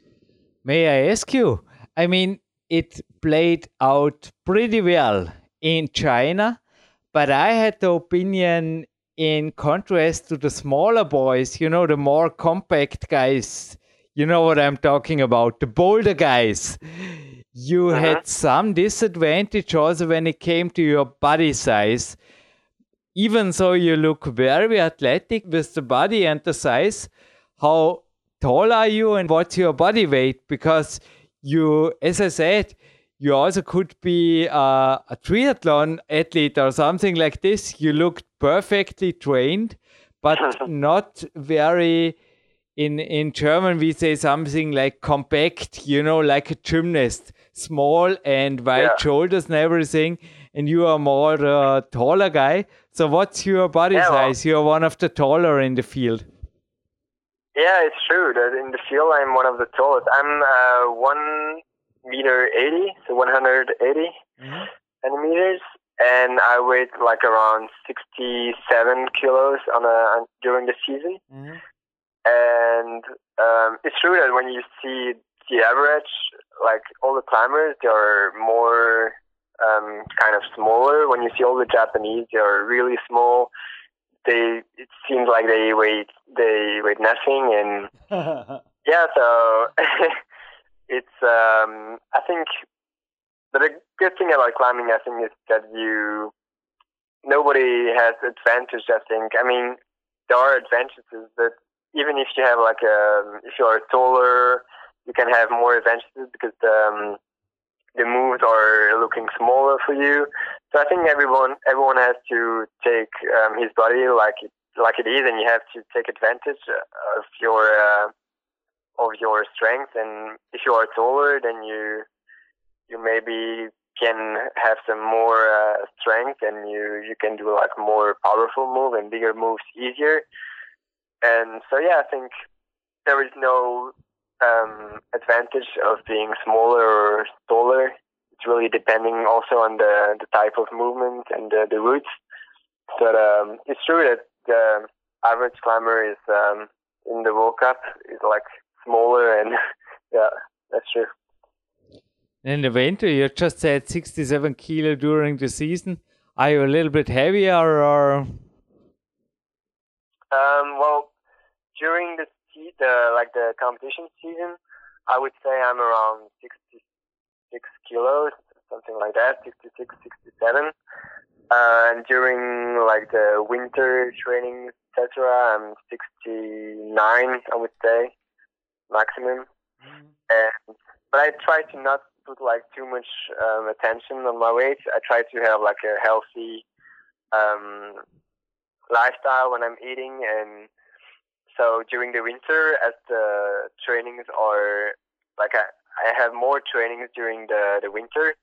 May I ask you? I mean, it played out pretty well in China, but I had the opinion in contrast to the smaller boys, you know, the more compact guys, you know what I'm talking about, the bolder guys. You uh -huh. had some disadvantage also when it came to your body size even though you look very athletic with the body and the size, how tall are you and what's your body weight? Because you, as I said, you also could be a, a triathlon athlete or something like this. You looked perfectly trained, but not very. In in German, we say something like compact. You know, like a gymnast, small and wide yeah. shoulders and everything. And you are more a taller guy. So what's your body yeah, size? Well, You're one of the taller in the field. Yeah, it's true. That in the field, I'm one of the tallest. I'm uh, one meter eighty, so 180 mm-hmm. centimeters, and I weigh like around 67 kilos on a on, during the season. Mm-hmm. and um, it's true that when you see the average, like all the climbers, they are more um, kind of smaller. When you see all the Japanese, they are really small. They it seems like they weigh they weigh nothing, and yeah, so it's um, I think the good thing about climbing, I think, is that you nobody has advantage. I think. I mean, there are advantages, but even if you have like a if you are taller, you can have more advantages because the um, the moves are looking smaller for you. So I think everyone everyone has to take um, his body like it like it is, and you have to take advantage of your uh, of your strength. And if you are taller, then you you maybe can have some more uh, strength, and you you can do like more powerful move and bigger moves easier. And so yeah, I think there is no um, advantage of being smaller or taller. It's really depending also on the, the type of movement and the, the routes. But um, it's true that the average climber is um, in the World Cup is like smaller, and yeah, that's true. In the winter, you just said 67 kilo during the season. Are you a little bit heavier or? Um, well, during the the like the competition season, I would say I'm around 66 kilos, something like that, 66, 67. Uh, and during like the winter training, etc., I'm 69, I would say, maximum. Mm-hmm. And but I try to not put like too much um, attention on my weight. I try to have like a healthy um, lifestyle when I'm eating and so during the winter, as the trainings are like I, I have more trainings during the, the winter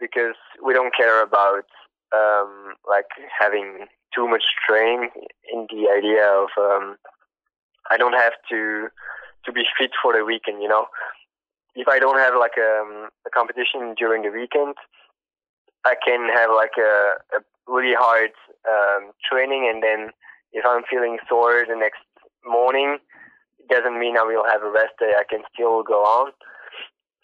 because we don't care about um, like having too much training in the idea of um, I don't have to to be fit for the weekend. You know, if I don't have like a, um, a competition during the weekend, I can have like a, a really hard um, training, and then if I'm feeling sore the next morning, it doesn't mean I will have a rest day. I can still go on.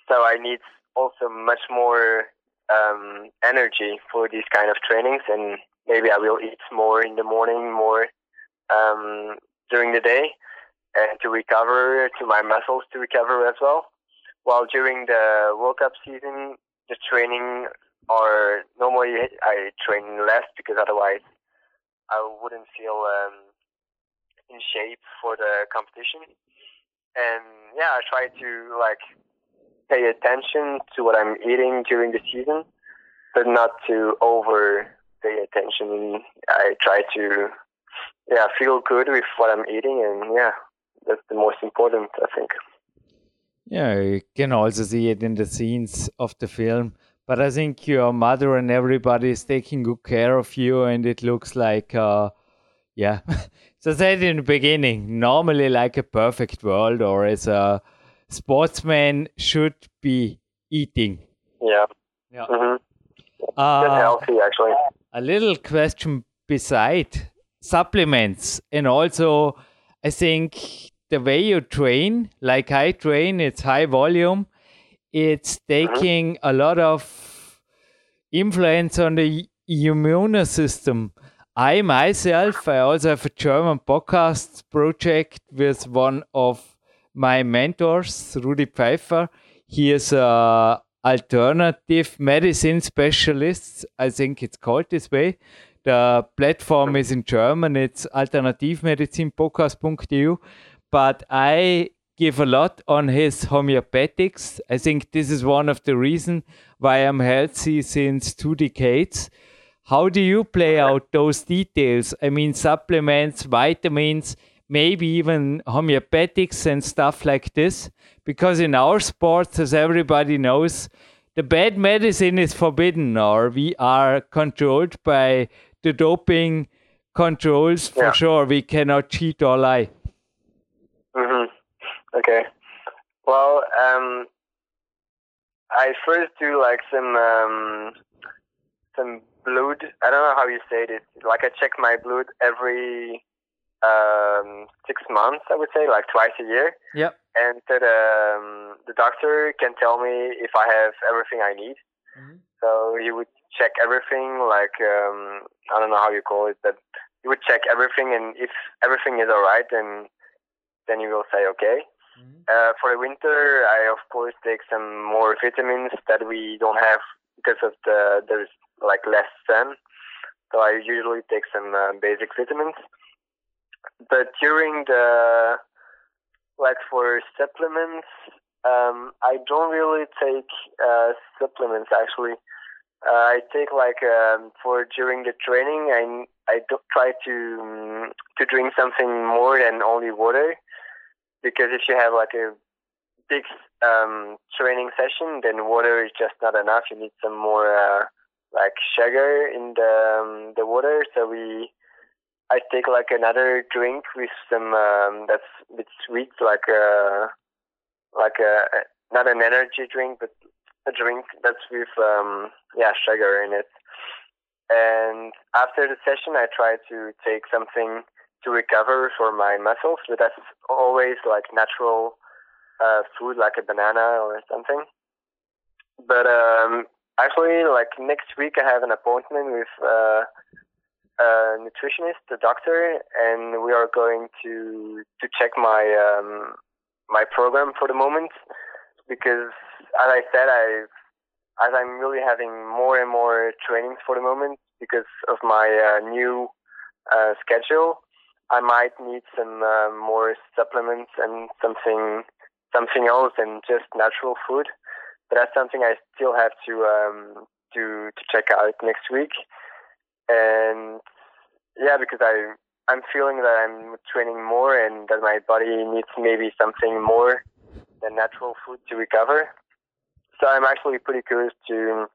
So I need also much more um, energy for these kind of trainings, and maybe I will eat more in the morning, more um, during the day, and to recover, to my muscles to recover as well. While during the World Cup season, the training or normally I train less because otherwise I wouldn't feel um, in shape for the competition. And yeah, I try to like pay attention to what I'm eating during the season, but not to over pay attention. I try to yeah feel good with what I'm eating, and yeah, that's the most important, I think. Yeah, you can also see it in the scenes of the film. But I think your mother and everybody is taking good care of you, and it looks like, uh, yeah, So I said in the beginning, normally like a perfect world or as a sportsman should be eating. Yeah. Yeah. Mm-hmm. Uh, healthy, actually. A little question beside supplements and also I think the way you train, like I train, it's high volume. It's mm-hmm. taking a lot of influence on the immune system. I myself, I also have a German podcast project with one of my mentors, Rudi Pfeiffer. He is a alternative medicine specialist. I think it's called this way. The platform is in German. It's alternativmedizinpodcast.eu. But I give a lot on his homeopathics. I think this is one of the reasons why I'm healthy since two decades how do you play out those details? I mean, supplements, vitamins, maybe even homeopathics and stuff like this. Because in our sports, as everybody knows, the bad medicine is forbidden, or we are controlled by the doping controls for yeah. sure. We cannot cheat or lie. Okay. Well, um, I first do like some um, some blood. I don't know how you say this. Like I check my blood every um, six months, I would say, like twice a year. Yeah. And that um, the doctor can tell me if I have everything I need. Mm-hmm. So he would check everything, like um, I don't know how you call it, but he would check everything, and if everything is all right, then then he will say okay. Mm-hmm. Uh, for the winter, I of course take some more vitamins that we don't have because of the there's like less sun. So I usually take some uh, basic vitamins. But during the like for supplements, um, I don't really take uh, supplements actually. Uh, I take like um, for during the training, I I do try to um, to drink something more than only water, because if you have like a big um, training session, then water is just not enough. You need some more uh, like sugar in the um, the water. So we I take like another drink with some um, that's a bit sweet, like a like a not an energy drink, but a drink that's with um, yeah sugar in it. And after the session, I try to take something to recover for my muscles, but that's always like natural uh, food, like a banana or something. But um, actually, like next week, I have an appointment with uh, a nutritionist, a doctor, and we are going to to check my um, my program for the moment because, as I said, I as I'm really having more and more trainings for the moment because of my uh, new uh, schedule. I might need some uh, more supplements and something something else than just natural food. But that's something I still have to um, to to check out next week. And yeah, because I I'm feeling that I'm training more and that my body needs maybe something more than natural food to recover. So I'm actually pretty curious to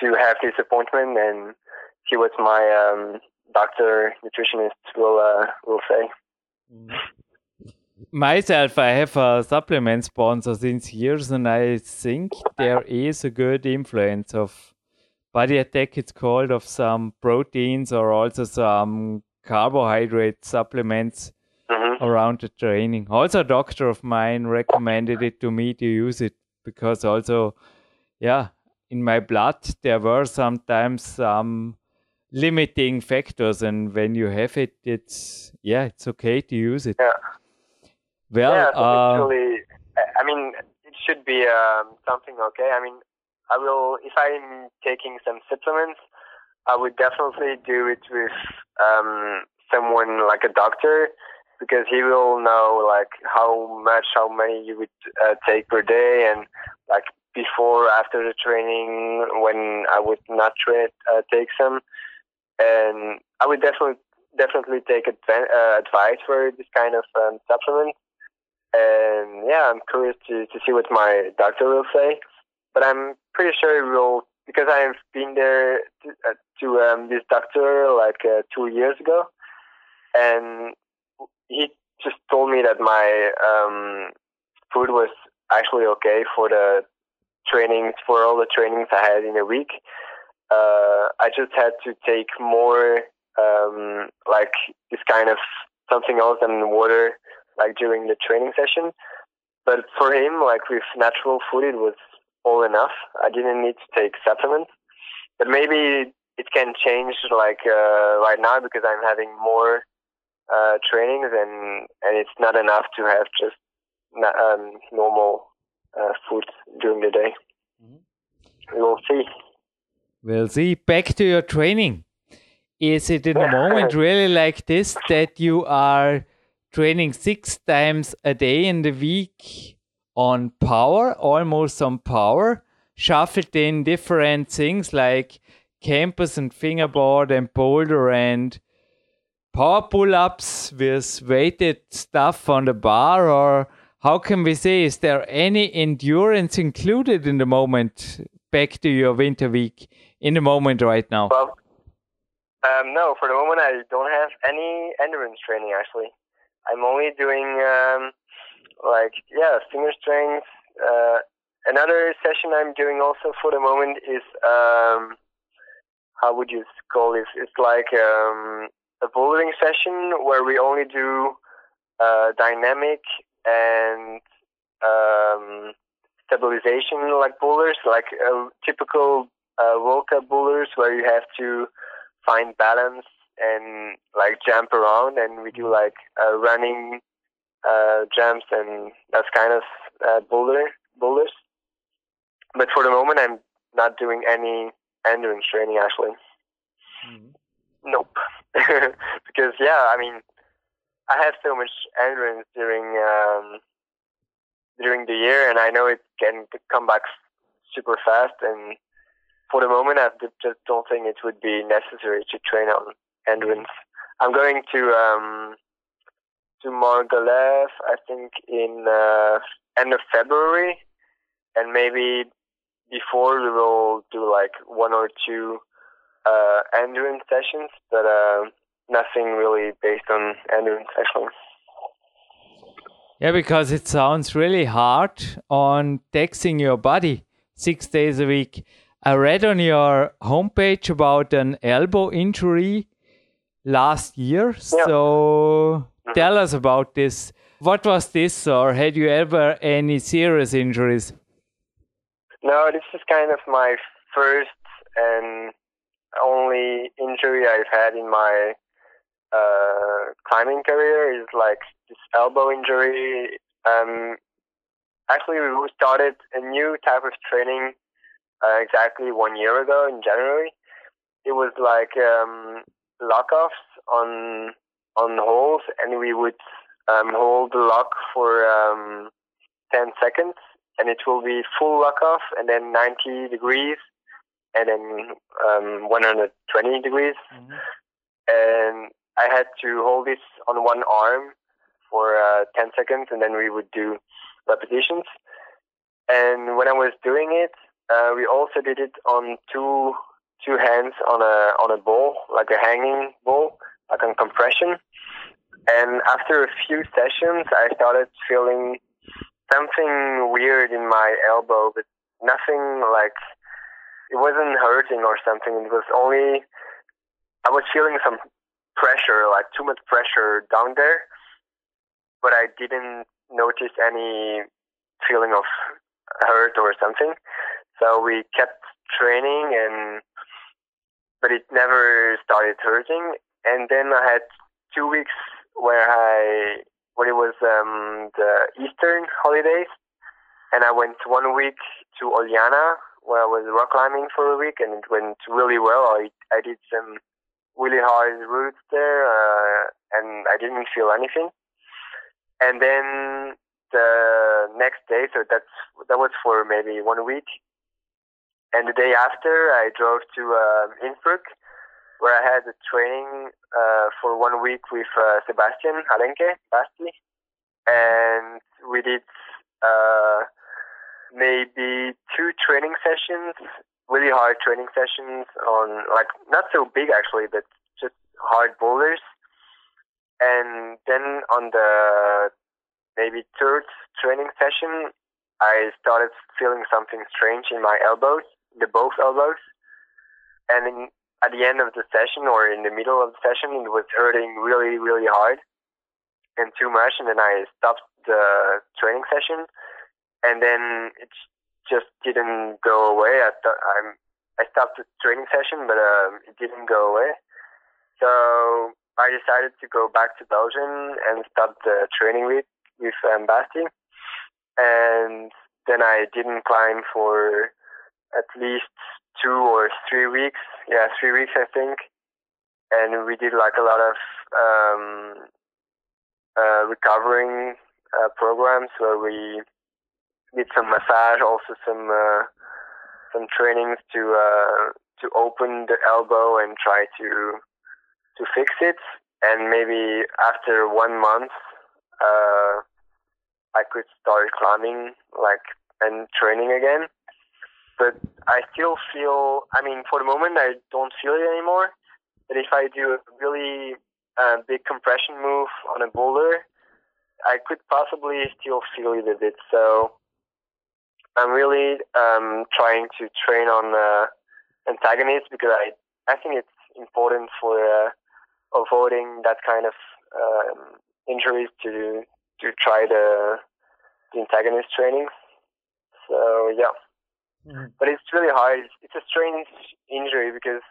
to have this appointment and see what my um, doctor nutritionist will uh, will say. Myself, I have a supplement sponsor since years, and I think there is a good influence of body attack. It's called of some proteins or also some carbohydrate supplements mm-hmm. around the training. Also, a doctor of mine recommended it to me to use it because also, yeah, in my blood there were sometimes some limiting factors, and when you have it, it's yeah, it's okay to use it. Yeah. Well, yeah, so uh, actually, I mean, it should be um, something okay. I mean, I will if I'm taking some supplements, I would definitely do it with um, someone like a doctor because he will know like how much, how many you would uh, take per day, and like before, after the training, when I would not tra- uh, take some and I would definitely definitely take adv- uh, advice for this kind of um, supplement. And yeah, I'm curious to, to see what my doctor will say. But I'm pretty sure he will because I've been there to, uh, to um, this doctor like uh, two years ago, and he just told me that my um, food was actually okay for the trainings for all the trainings I had in a week uh, I just had to take more um, like this kind of something else than water like during the training session. But for him, like with natural food, it was all enough. I didn't need to take supplements. But maybe it can change like uh, right now because I'm having more uh, trainings and and it's not enough to have just um, normal uh, food during the day. Mm-hmm. We will see. We'll see. Back to your training. Is it in a moment really like this that you are training six times a day in the week on power, almost on power, shuffled in different things like campus and fingerboard and boulder and power pull ups with weighted stuff on the bar? Or how can we say, is there any endurance included in the moment back to your winter week? In the moment right now? Well, um, no, for the moment I don't have any endurance training actually. I'm only doing um, like yeah finger strength. Uh, another session I'm doing also for the moment is um, how would you call this? It's like um, a bouldering session where we only do uh, dynamic and um, stabilization like boulders, like a typical uh, boulders where you have to find balance and like jump around, and we do like uh, running uh, jumps and that's kind of uh, boulder boulders. But for the moment, I'm not doing any endurance training actually. Mm-hmm. Nope, because yeah, I mean, I have so much endurance during um, during the year, and I know it can come back super fast. And for the moment, I just don't think it would be necessary to train on endurance. I'm going to um, to Margalef, I think in uh, end of February, and maybe before we will do like one or two uh, endurance sessions, but uh, nothing really based on endurance actually. Yeah, because it sounds really hard on taxing your body six days a week. I read on your homepage about an elbow injury last year. Yeah. So mm-hmm. tell us about this. What was this, or had you ever any serious injuries? No, this is kind of my first and only injury I've had in my uh, climbing career is like this elbow injury. Um, actually, we started a new type of training uh, exactly one year ago in January. It was like um, lock-offs on on holes, and we would um, hold the lock for um, 10 seconds, and it will be full lock-off, and then 90 degrees, and then um, 120 degrees. Mm-hmm. And I had to hold this on one arm for uh, 10 seconds, and then we would do repetitions. And when I was doing it, uh, we also did it on two two hands on a on a ball, like a hanging ball, like on compression. And after a few sessions, I started feeling something weird in my elbow, but nothing like it wasn't hurting or something. It was only I was feeling some pressure, like too much pressure down there, but I didn't notice any feeling of hurt or something. So we kept training and but it never started hurting. And then I had two weeks where I when it was um, the Eastern holidays, and I went one week to Oliana where I was rock climbing for a week, and it went really well. I I did some really hard routes there, uh, and I didn't feel anything. And then the next day, so that's that was for maybe one week. And the day after, I drove to uh, Innsbruck, where I had a training uh, for one week with uh, Sebastian Halenke, Basti, and we did uh, maybe two training sessions, really hard training sessions on like not so big actually, but just hard boulders. And then on the maybe third training session, I started feeling something strange in my elbows, the both elbows. And at the end of the session or in the middle of the session, it was hurting really, really hard and too much. And then I stopped the training session, and then it just didn't go away. I thought I'm I stopped the training session, but um, it didn't go away. So I decided to go back to Belgium and start the training with with um, Basti. And then I didn't climb for at least two or three weeks. Yeah, three weeks, I think. And we did like a lot of um, uh, recovering uh, programs where we did some massage, also some uh, some trainings to uh, to open the elbow and try to to fix it. And maybe after one month, uh, I could start climbing like and training again. But I still feel, I mean, for the moment, I don't feel it anymore. But if I do a really uh, big compression move on a boulder, I could possibly still feel it a bit. So I'm really um, trying to train on uh, antagonists because I, I think it's important for uh, avoiding that kind of um, injuries to to try the, the antagonist trainings. So yeah, mm-hmm. but it's really hard. It's, a strange injury because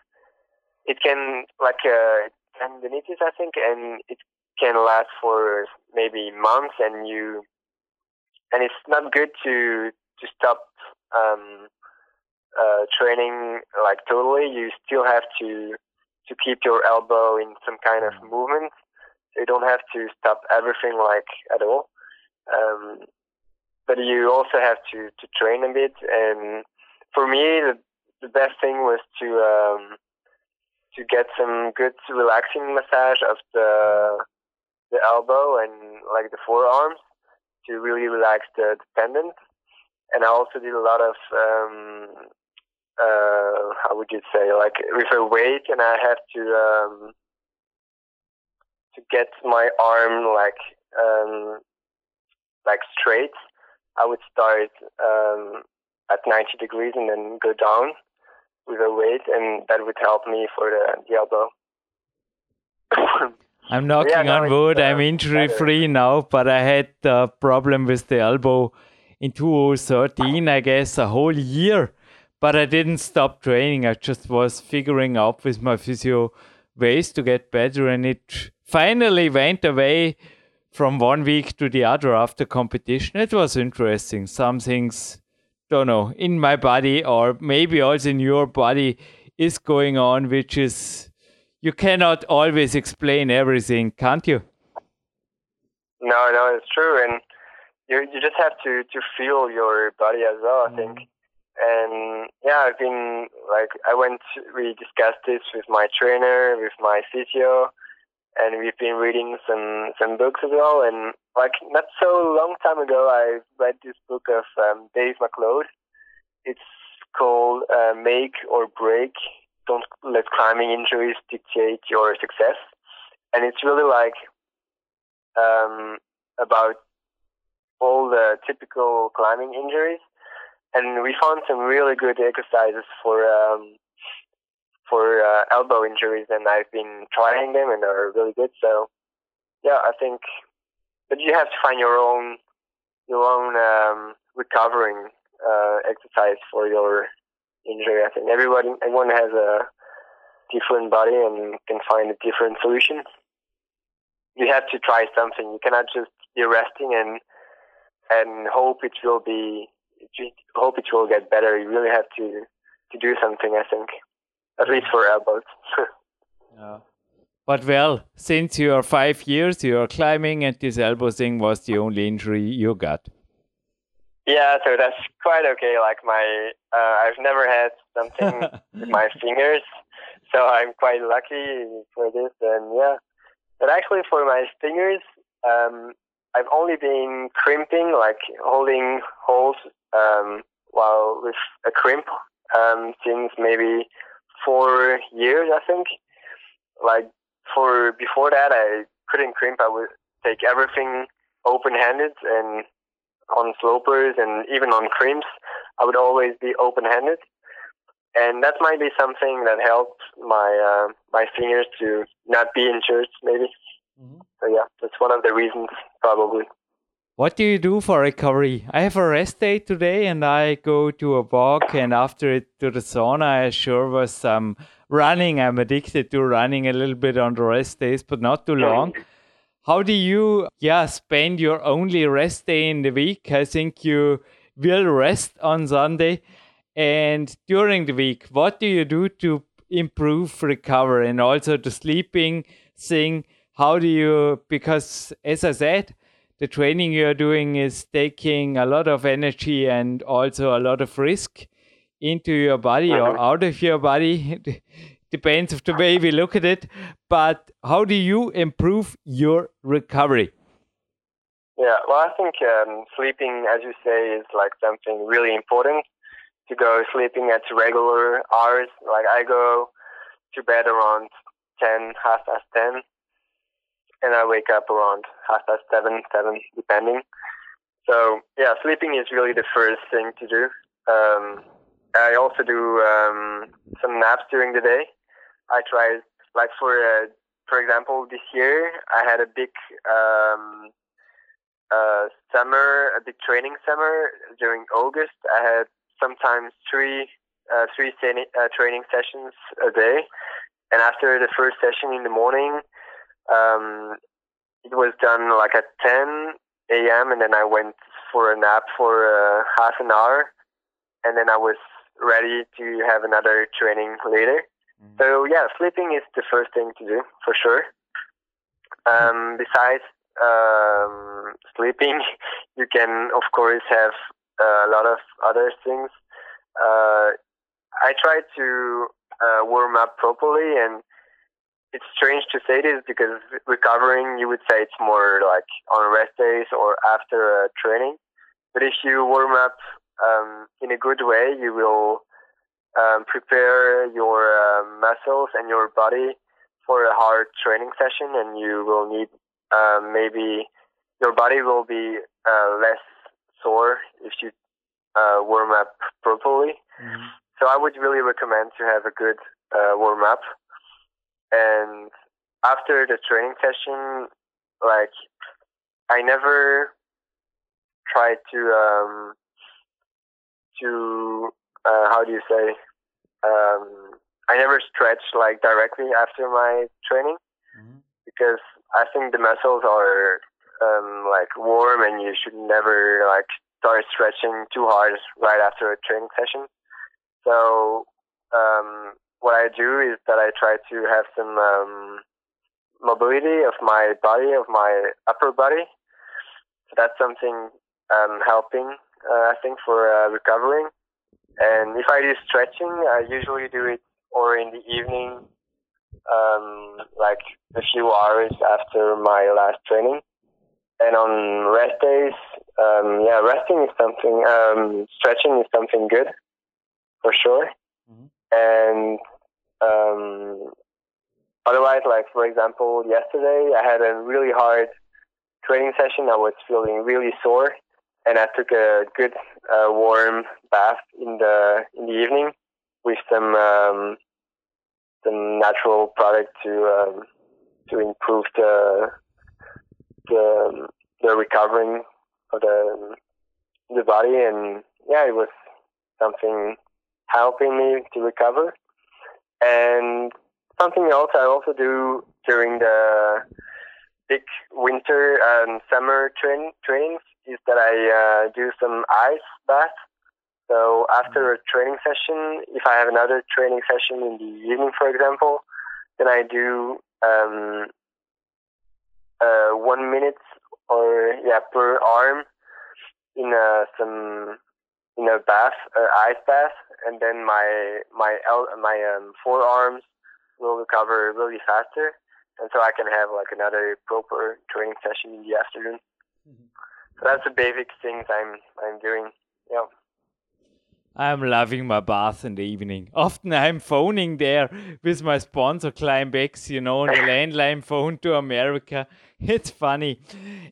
it can like uh, tendinitis, I think, and it can last for maybe months, and you and it's not good to to stop um, uh, training like totally. You still have to to keep your elbow in some kind of mm-hmm. movement. So you don't have to stop everything like at all. Um, but you also have to, to train a bit. And for me, the, the best thing was to um, to get some good relaxing massage of the the elbow and like the forearms to really relax the, the tendons. And I also did a lot of um, uh, how would you say, like with a weight, and I have to um, to get my arm like um, like straight. I would start um, at 90 degrees and then go down with a weight, and that would help me for the, the elbow. I'm knocking yeah, on wood. Uh, I'm injury free now, but I had a problem with the elbow in 2013, I guess, a whole year but I didn't stop training. I just was figuring out with my physio ways to get better, and it finally went away from one week to the other after competition. It was interesting. Some things, don't know, in my body or maybe also in your body is going on, which is you cannot always explain everything, can't you? No, no, it's true, and you you just have to to feel your body as well. I think and yeah, I've been like I went. We discussed this with my trainer, with my physio, and we've been reading some some books as well. And like not so long time ago, I read this book of um, Dave MacLeod. It's called uh, "Make or Break." Don't let climbing injuries dictate your success. And it's really like um, about all the typical climbing injuries and we found some really good exercises for um, for uh, elbow injuries, and I've been trying them, and they're really good. So, yeah, I think, but you have to find your own your own um, recovering uh, exercise for your injury. I think everybody everyone has a different body and can find a different solution. You have to try something. You cannot just be resting and and hope it will be hope it will get better. You really have to to do something. I think, at least for elbows. yeah. But well, since you are five years, you are climbing, and this elbow thing was the only injury you got. Yeah, so that's quite okay. Like my, uh, I've never had something with my fingers, so I'm quite lucky for this. And yeah, but actually for my fingers, um, I've only been crimping, like holding holes um, while with a crimp um, since maybe four years, I think. Like for before that, I couldn't crimp. I would take everything open-handed and on slopers and even on crimps, I would always be open-handed. And that might be something that helped my uh, my fingers to not be injured, maybe. Mm-hmm. So yeah, that's one of the reasons, probably. What do you do for recovery? I have a rest day today and I go to a walk and after it to the sauna. I sure was some running. I'm addicted to running a little bit on the rest days, but not too long. How do you yeah spend your only rest day in the week? I think you will rest on Sunday. And during the week, what do you do to improve recovery and also the sleeping thing? How do you because as I said, the training you're doing is taking a lot of energy and also a lot of risk into your body or mm-hmm. out of your body. Depends of the way we look at it. But how do you improve your recovery? Yeah, well, I think um, sleeping, as you say, is like something really important. To go sleeping at regular hours, like I go to bed around ten, half past ten, and I wake up around half past seven, seven, depending. So yeah, sleeping is really the first thing to do. Um, I also do um, some naps during the day. I try, like for a for example, this year I had a big um, uh, summer, a big training summer during August. I had sometimes three uh, three uh, training sessions a day, and after the first session in the morning, um, it was done like at 10 a.m. and then I went for a nap for uh, half an hour, and then I was ready to have another training later. Mm-hmm. So yeah, sleeping is the first thing to do for sure. Um, besides um, sleeping, you can of course have uh, a lot of other things. Uh, I try to uh, warm up properly, and it's strange to say this because recovering, you would say it's more like on rest days or after a training. But if you warm up um, in a good way, you will um, prepare your uh, muscles and your body for a hard training session, and you will need um, maybe your body will be uh, less sore if you uh, warm up properly. Mm-hmm. So I would really recommend to have a good uh, warm up. And after the training session, like I never tried to um, to uh, how do you say um, I never stretch like directly after my training mm-hmm. because I think the muscles are um, like warm and you should never like start stretching too hard right after a training session. So um, what I do is that I try to have some um, mobility of my body, of my upper body. So that's something um, helping, uh, I think, for uh, recovering. And if I do stretching, I usually do it or in the evening, um, like a few hours after my last training. And on rest days, um, yeah, resting is something, um, stretching is something good for sure. And um, otherwise, like for example, yesterday I had a really hard training session. I was feeling really sore, and I took a good uh, warm bath in the in the evening with some um, some natural product to um, to improve the the the recovering of the the body and yeah it was something helping me to recover. And something else I also do during the big winter and summer train, trainings is that I uh, do some ice bath. So after a training session, if I have another training session in the evening, for example, then I do um, uh, one minute or yeah per arm in a, some in a bath, uh, ice bath, and then my my my um, forearms will recover really faster and so I can have like another proper training session in the afternoon. Mm-hmm. So that's the basic things I'm I'm doing. Yeah. I'm loving my bath in the evening. Often I'm phoning there with my sponsor ClimbX, you know, on the landline phone to America. It's funny.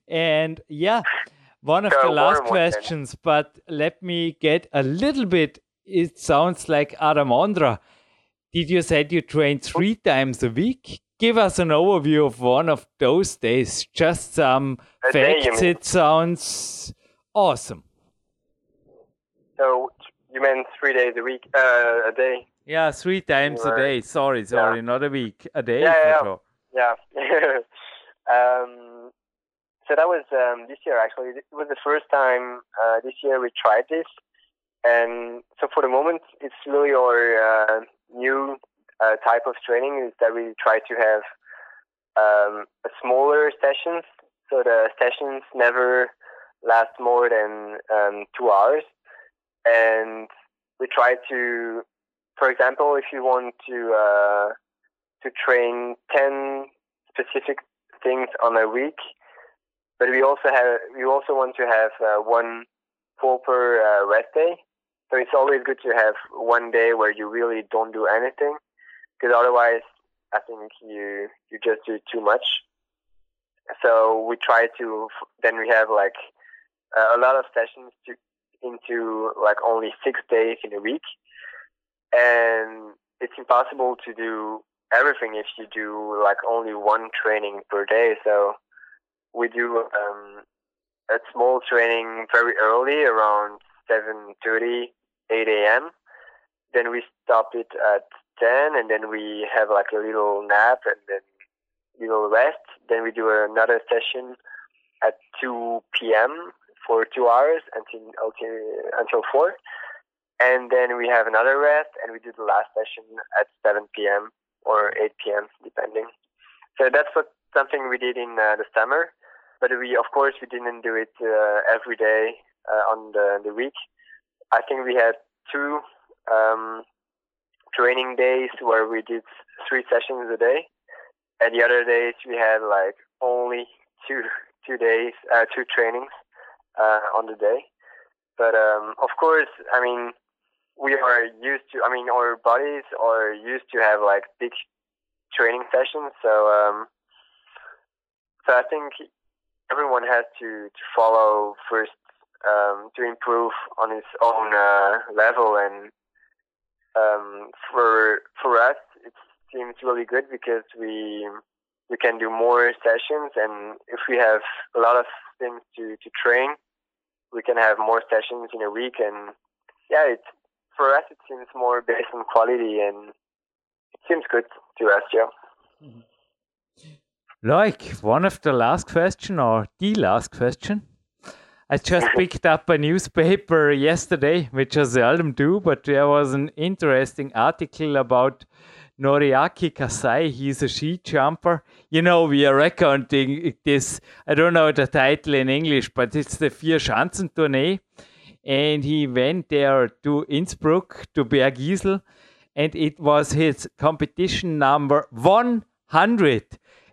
And yeah, one of so the last questions, but let me get a little bit. It sounds like Adamandra. Did you say you train three times a week? give us an overview of one of those days. Just some a facts. Day, it sounds awesome. So you meant three days a week, uh, a day? Yeah, three times a day. Sorry, sorry, yeah. not a week, a day yeah, for yeah, sure. Yeah. um, so that was um, this year actually. It was the first time uh, this year we tried this, and so for the moment it's really our uh, new uh, type of training is that we try to have um, smaller sessions. So the sessions never last more than um, two hours. And we try to, for example, if you want to uh, to train ten specific things on a week, but we also have we also want to have uh, one proper uh, rest day. So it's always good to have one day where you really don't do anything because otherwise I think you you just do too much. So we try to then we have like a lot of sessions to into like only six days in a week, and it's impossible to do everything if you do like only one training per day. So we do um, a small training very early, around 7:30, 8 a.m. Then we stop it at 10, and then we have like a little nap and then little rest. Then we do another session at 2 p.m. for two hours until until, until 4. And then we have another rest, and we do the last session at 7 p.m. or 8 p.m. depending. So that's what something we did in uh, the summer, but we of course we didn't do it uh, every day uh, on the the week. I think we had two um, training days where we did three sessions a day, and the other days we had like only two two days uh, two trainings uh, on the day. But um, of course, I mean we are used to. I mean, our bodies are used to have like big training sessions. So, um, so I think everyone has to to follow first um, to improve on his own uh, level. And um, for for us, it seems really good because we we can do more sessions, and if we have a lot of things to to train, we can have more sessions in a week. And yeah, it's for us, it seems more based on quality, and it seems good to us, yeah. Like one of the last question or the last question. I just picked up a newspaper yesterday, which I seldom do, but there was an interesting article about Noriaki Kasai. He's a ski jumper. You know, we are recounting this, I don't know the title in English, but it's the Vier Schanzen Tournee and he went there to Innsbruck to Bergisel, and it was his competition number 100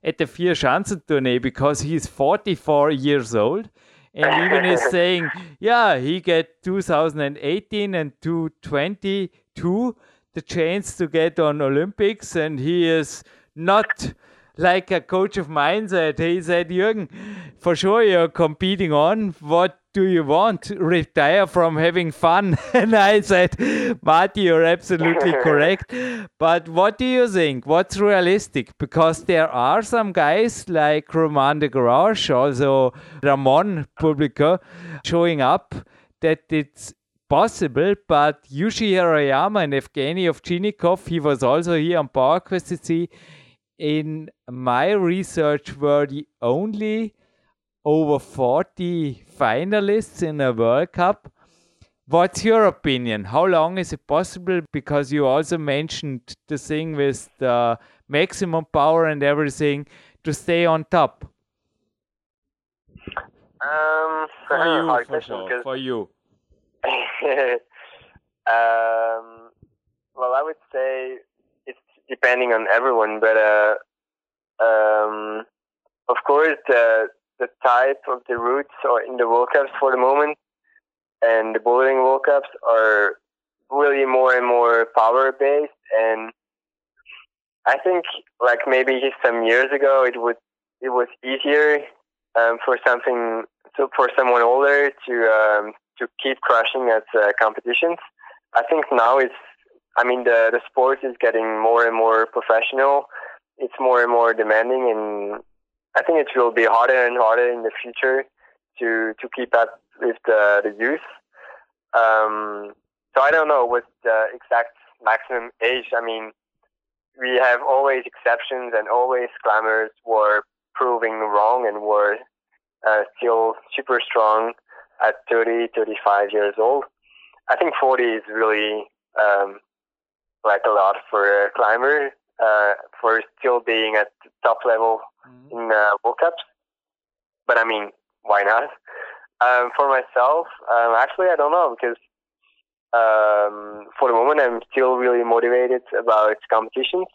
at the Vier Schanzen tourney because he's 44 years old. And even is saying, yeah, he get 2018 and 222 the chance to get on Olympics, and he is not like a coach of mine said. He said, Jürgen, for sure you're competing on. What do you want? To retire from having fun? and I said, Marty, you're absolutely correct. But what do you think? What's realistic? Because there are some guys like Romain Desgranges, also Ramon Publica, showing up that it's possible, but Yuji Hirayama and Evgeny Ovchinnikov, he was also here on PowerQuest CC, in my research were the only over 40 finalists in a World Cup. What's your opinion? How long is it possible? Because you also mentioned the thing with the maximum power and everything to stay on top. Um, for you, for, sure. for you. um, well, I would say it's depending on everyone. But uh, um, of course, the the type of the routes or in the World Cups for the moment and the bouldering World Cups are really more and more power based. And I think, like maybe some years ago, it would it was easier um, for something so for someone older to um, to keep crushing at uh, competitions. I think now it's I mean, the the sport is getting more and more professional. It's more and more demanding, and I think it will be harder and harder in the future to to keep up with the the youth. Um, so I don't know what the exact maximum age. I mean, we have always exceptions, and always climbers were proving wrong and were uh, still super strong at 30, 35 years old. I think 40 is really um, like a lot for a climber uh, for still being at the top level mm-hmm. in uh, World Cups. But I mean, why not? Um, for myself, um, actually, I don't know because um, for the moment I'm still really motivated about competitions.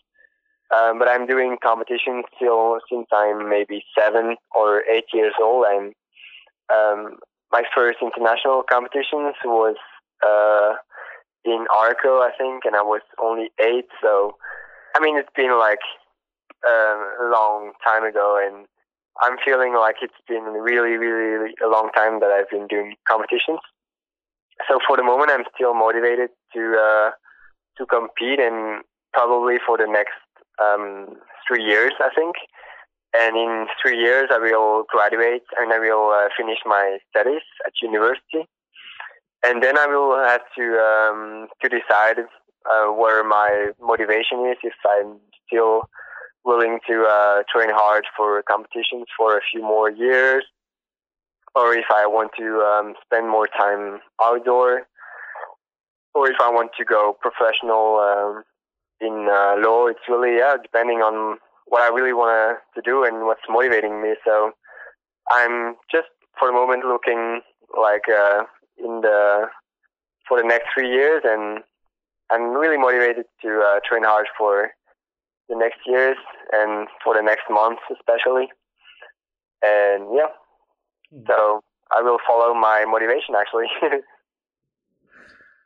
Um, but I'm doing competitions still since I'm maybe seven or eight years old. And um, my first international competitions was uh, in Arco, I think, and I was only eight. So, I mean, it's been like a long time ago, and I'm feeling like it's been really, really, really a long time that I've been doing competitions. So for the moment, I'm still motivated to uh, to compete, and probably for the next um, three years, I think. And in three years, I will graduate and I will uh, finish my studies at university. And then I will have to um, to decide uh, where my motivation is. If I'm still willing to uh, train hard for competitions for a few more years, or if I want to um, spend more time outdoor, or if I want to go professional um, in uh, law. It's really yeah, depending on what I really want to do and what's motivating me. So I'm just for the moment looking like uh, in the for the next three years, and I'm really motivated to uh, train hard for the next years and for the next months especially. And yeah, hmm. so I will follow my motivation actually.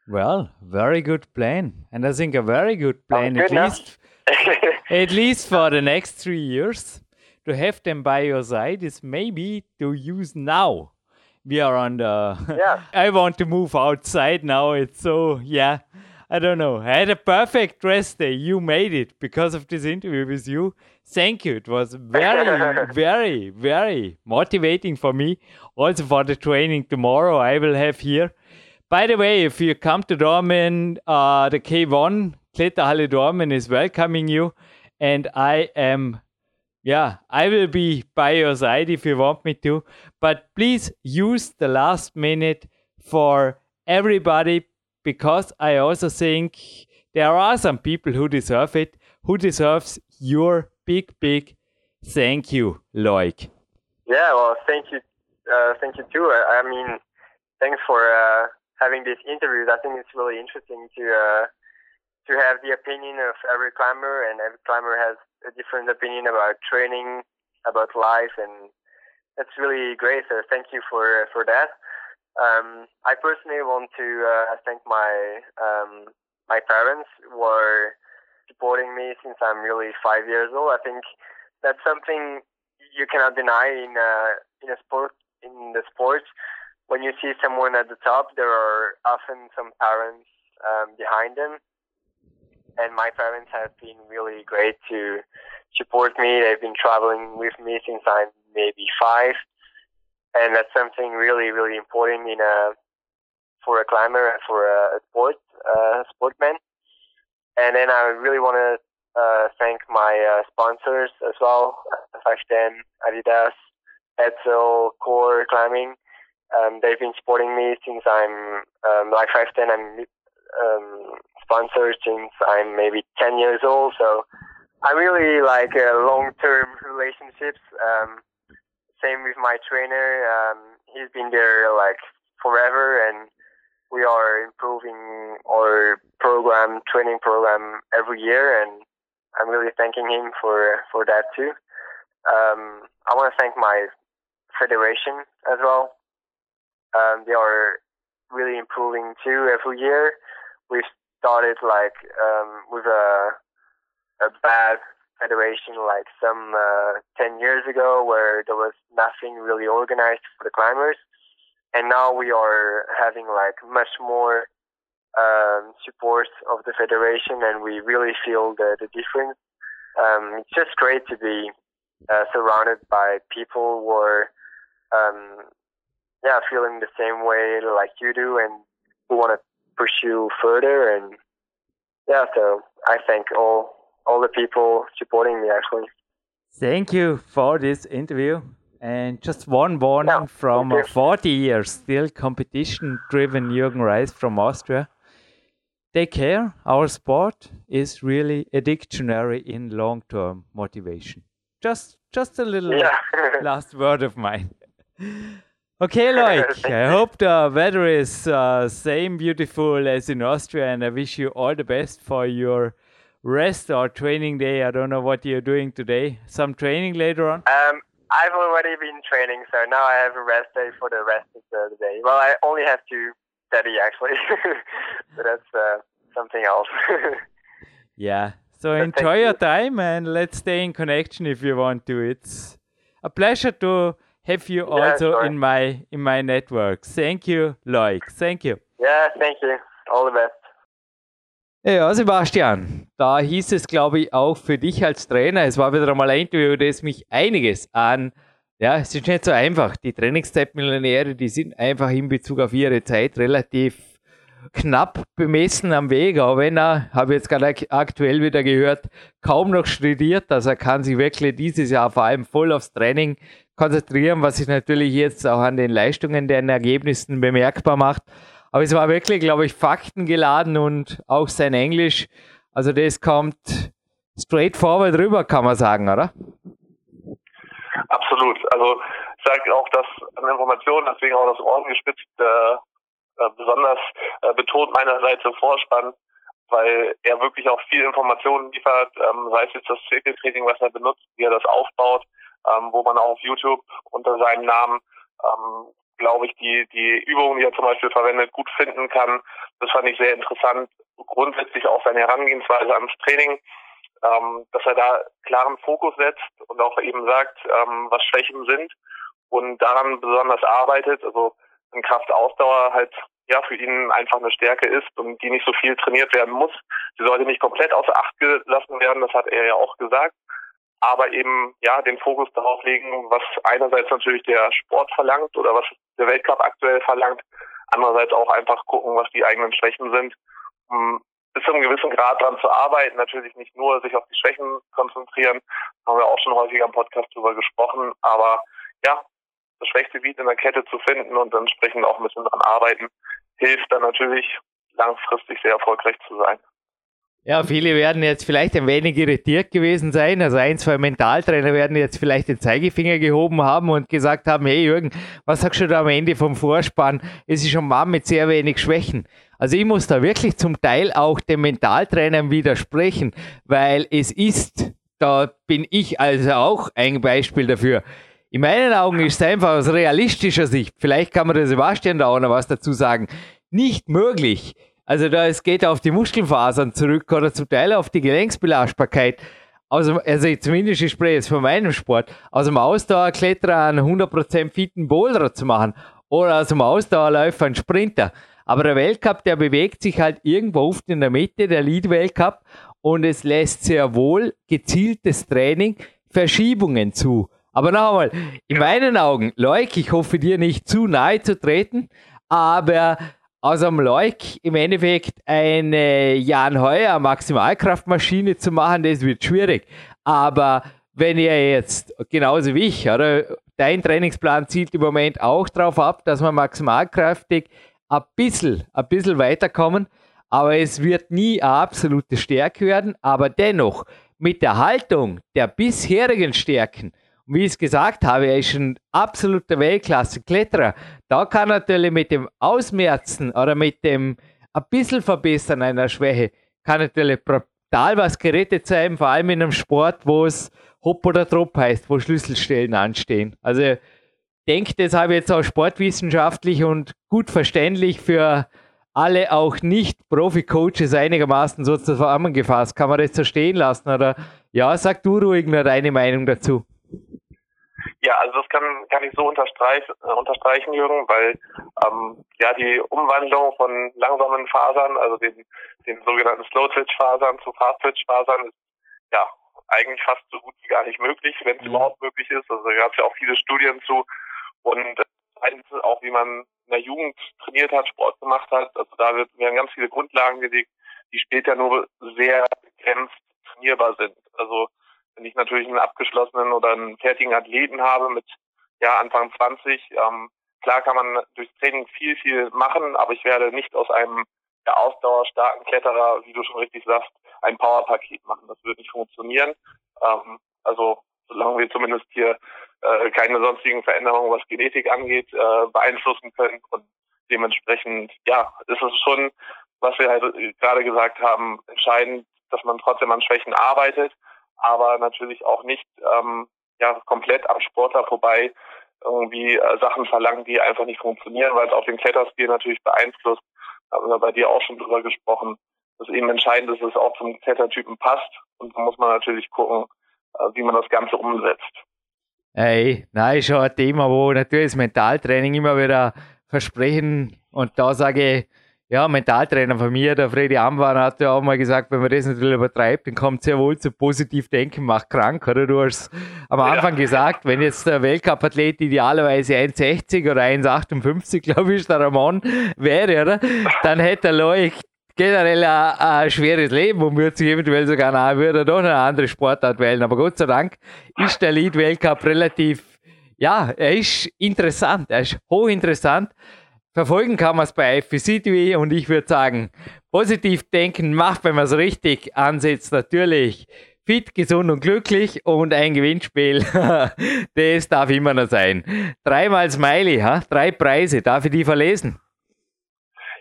well, very good plan, and I think a very good plan good at least. at least for the next three years, to have them by your side is maybe to use now. We are on the. Yeah. I want to move outside now. It's so yeah. I don't know. I had a perfect rest day. You made it because of this interview with you. Thank you. It was very, very, very motivating for me. Also for the training tomorrow I will have here. By the way, if you come to Dormen, uh, the K1 Kletterhalle Dormen is welcoming you. And I am, yeah, I will be by your side if you want me to. But please use the last minute for everybody because I also think there are some people who deserve it, who deserves your big, big thank you, Loïc. Yeah, well, thank you, uh, thank you too. I, I mean, thanks for uh, having these interviews. I think it's really interesting to uh, to have the opinion of every climber, and every climber has a different opinion about training, about life, and that's really great. So thank you for for that. Um, I personally want to uh, thank my um, my parents who are supporting me since I'm really five years old. I think that's something you cannot deny in uh, in a sport in the sport. When you see someone at the top, there are often some parents um, behind them, and my parents have been really great to support me. They've been traveling with me since I'm maybe five and that's something really really important in a for a climber and for a, sport uh, sportman. And then I really want to uh, thank my uh, sponsors as well: 510, Adidas, Edsel, Core Climbing. Um, they've been supporting me since I'm um, like 510. I'm um, sponsored since I'm maybe 10 years old. So I really like uh, long-term relationships. Um, same with my trainer. Um, he's been there like forever, and we are improving our program, training program every year, and I'm really thanking him for for that too. Um, I want to thank my federation as well. Um, they are really improving too every year. We've started like um, with a a bad federation like some uh, 10 years ago where there was nothing really organized for the climbers. And now we are having like much more um, support of the federation and we really feel the, the difference. Um, it's just great to be uh, surrounded by people who are um, yeah, feeling the same way like you do and who want to pursue further. And yeah, so I thank all all the people supporting me actually. Thank you for this interview. And just one warning from a 40 years still competition driven Jürgen Reis from Austria. Take care. Our sport is really a dictionary in long term motivation. Just just a little yeah. last word of mine. Okay, Loïc, I hope the weather is uh, same beautiful as in Austria, and I wish you all the best for your rest or training day? I don't know what you're doing today. Some training later on? Um, I've already been training, so now I have a rest day for the rest of the day. Well, I only have to study actually, so that's uh, something else. yeah. So but enjoy your you. time and let's stay in connection if you want to. It's a pleasure to have you yeah, also in my in my network. Thank you, Loïc. Thank you. Yeah, thank you. All the best. Ja, Sebastian, da hieß es, glaube ich, auch für dich als Trainer, es war wieder einmal ein Interview, das mich einiges an, ja, es ist nicht so einfach. Die Trainingszeitmillionäre, die sind einfach in Bezug auf ihre Zeit relativ knapp bemessen am Weg, auch wenn er, habe ich jetzt gerade aktuell wieder gehört, kaum noch studiert. Also er kann sich wirklich dieses Jahr vor allem voll aufs Training konzentrieren, was sich natürlich jetzt auch an den Leistungen, den Ergebnissen bemerkbar macht. Aber es war wirklich, glaube ich, faktengeladen und auch sein Englisch. Also das kommt straightforward rüber, kann man sagen, oder? Absolut. Also ich sage auch, dass an Informationen, deswegen auch das Ohren gespitzt, äh, äh, besonders äh, betont meinerseits im Vorspann, weil er wirklich auch viel Informationen liefert, ähm, sei es jetzt das Zirkeltraining, was er benutzt, wie er das aufbaut, ähm, wo man auch auf YouTube unter seinem Namen ähm, glaube ich, die, die Übungen, die er zum Beispiel verwendet, gut finden kann. Das fand ich sehr interessant. Grundsätzlich auch seine Herangehensweise ans Training, ähm, dass er da klaren Fokus setzt und auch eben sagt, ähm, was Schwächen sind und daran besonders arbeitet. Also in Kraftausdauer halt ja für ihn einfach eine Stärke ist und die nicht so viel trainiert werden muss. Sie sollte nicht komplett außer Acht gelassen werden, das hat er ja auch gesagt aber eben ja den Fokus darauf legen, was einerseits natürlich der Sport verlangt oder was der Weltcup aktuell verlangt, andererseits auch einfach gucken, was die eigenen Schwächen sind, um bis zu einem gewissen Grad dran zu arbeiten, natürlich nicht nur sich auf die Schwächen konzentrieren, haben wir auch schon häufiger im Podcast drüber gesprochen, aber ja, das schwächste Gebiet in der Kette zu finden und entsprechend auch ein bisschen dran arbeiten, hilft dann natürlich langfristig sehr erfolgreich zu sein. Ja, viele werden jetzt vielleicht ein wenig irritiert gewesen sein. Also ein, zwei Mentaltrainer werden jetzt vielleicht den Zeigefinger gehoben haben und gesagt haben, hey Jürgen, was sagst du da am Ende vom Vorspann? Es ist schon Mann mit sehr wenig Schwächen. Also ich muss da wirklich zum Teil auch den Mentaltrainern widersprechen, weil es ist, da bin ich also auch ein Beispiel dafür. In meinen Augen ist es einfach aus realistischer Sicht, vielleicht kann man der Sebastian da auch noch was dazu sagen, nicht möglich, also da es geht auf die Muskelfasern zurück oder zum Teil auf die Gelenksbelastbarkeit. Also, also zumindest ich spreche jetzt von meinem Sport, aus dem Ausdauerkletterer einen 100% fitten Boulder zu machen oder aus dem Ausdauerläufer einen Sprinter. Aber der Weltcup, der bewegt sich halt irgendwo oft in der Mitte, der Lead-Weltcup, und es lässt sehr wohl gezieltes Training Verschiebungen zu. Aber noch einmal, in meinen Augen, Leuk, ich hoffe dir nicht zu nahe zu treten, aber aus einem Leuk im Endeffekt eine Jan Heuer Maximalkraftmaschine zu machen, das wird schwierig. Aber wenn ihr jetzt genauso wie ich, oder dein Trainingsplan zielt im Moment auch darauf ab, dass wir maximalkräftig ein bisschen, ein bisschen weiterkommen, aber es wird nie eine absolute Stärke werden, aber dennoch mit der Haltung der bisherigen Stärken wie ich es gesagt habe, er ist ein absoluter Weltklasse-Kletterer. Da kann natürlich mit dem Ausmerzen oder mit dem ein bisschen Verbessern einer Schwäche, kann natürlich brutal was gerettet sein, vor allem in einem Sport, wo es Hopp oder Drop heißt, wo Schlüsselstellen anstehen. Also ich denke, das habe ich jetzt auch sportwissenschaftlich und gut verständlich für alle auch nicht Profi-Coaches einigermaßen so zusammengefasst. Kann man das so stehen lassen? Oder ja, sag du ruhig nur deine Meinung dazu. Ja, also das kann, kann ich so unterstreichen, äh, unterstreichen Jürgen, weil ähm, ja die Umwandlung von langsamen Fasern, also den, den sogenannten Slow-Twitch-Fasern zu Fast-Twitch-Fasern ist ja eigentlich fast so gut wie gar nicht möglich, wenn es mhm. überhaupt möglich ist. Also da gab es ja auch viele Studien zu und äh, auch wie man in der Jugend trainiert hat, Sport gemacht hat. Also da wird, werden ganz viele Grundlagen gelegt, die später nur sehr begrenzt trainierbar sind. Also wenn ich natürlich einen abgeschlossenen oder einen fertigen Athleten habe mit ja Anfang 20, ähm, klar kann man durchs Training viel, viel machen, aber ich werde nicht aus einem ja, ausdauerstarken Kletterer, wie du schon richtig sagst, ein Powerpaket machen. Das wird nicht funktionieren. Ähm, also solange wir zumindest hier äh, keine sonstigen Veränderungen, was Genetik angeht, äh, beeinflussen können und dementsprechend, ja, ist es schon, was wir halt gerade gesagt haben, entscheidend, dass man trotzdem an Schwächen arbeitet aber natürlich auch nicht ähm, ja komplett am Sportler vorbei irgendwie äh, Sachen verlangen, die einfach nicht funktionieren, weil es auch den Kletterstil natürlich beeinflusst. Da haben wir bei dir auch schon drüber gesprochen, dass eben entscheidend ist, dass es auch zum Klettertypen passt und da muss man natürlich gucken, äh, wie man das Ganze umsetzt. Ey, nein, ist schon ein Thema, wo natürlich das Mentaltraining immer wieder versprechen und da sage ich, ja, Mentaltrainer von mir, der Freddy Amwan, hat ja auch mal gesagt, wenn man das natürlich übertreibt, dann kommt sehr wohl zu positiv denken, macht krank, oder? Du hast am Anfang ja. gesagt, wenn jetzt der Weltcup-Athlet idealerweise 1,60 oder 1,58, glaube ich, der Ramon wäre, oder? Dann hätte er Leuk generell ein, ein, schweres Leben und würde sich eventuell sogar nach, würde doch eine andere Sportart wählen. Aber Gott sei Dank ist der Lead-Weltcup relativ, ja, er ist interessant, er ist hochinteressant. Verfolgen kann man es bei FCTV und ich würde sagen, positiv denken macht, wenn man es richtig ansetzt, natürlich fit, gesund und glücklich und ein Gewinnspiel. das darf immer noch sein. Dreimal Smiley, ha? drei Preise. Darf ich die verlesen?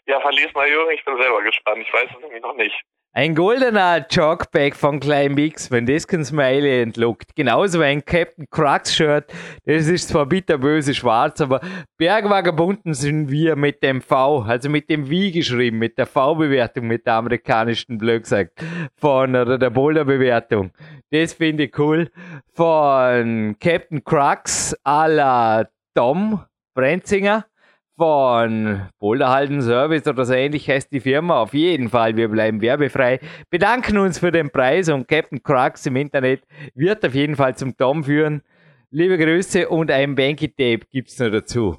Ja, verlies mal, Jürgen. Ich bin selber gespannt. Ich weiß es nämlich noch nicht. Ein goldener Jogback von Klein wenn das kein Smiley entlockt. Genauso wie ein Captain Crux Shirt. Das ist zwar bitterböse schwarz, aber Bergvagabunden sind wir mit dem V, also mit dem Wie geschrieben, mit der V-Bewertung, mit der amerikanischen Blöd gesagt, von, oder der Boulder-Bewertung. Das finde ich cool. Von Captain Crux à la Tom Brenzinger von Boulderhalden Service oder so ähnlich heißt die Firma. Auf jeden Fall, wir bleiben werbefrei. Bedanken uns für den Preis und Captain Crux im Internet wird auf jeden Fall zum Tom führen. Liebe Grüße und ein Banky Tape gibt es noch dazu.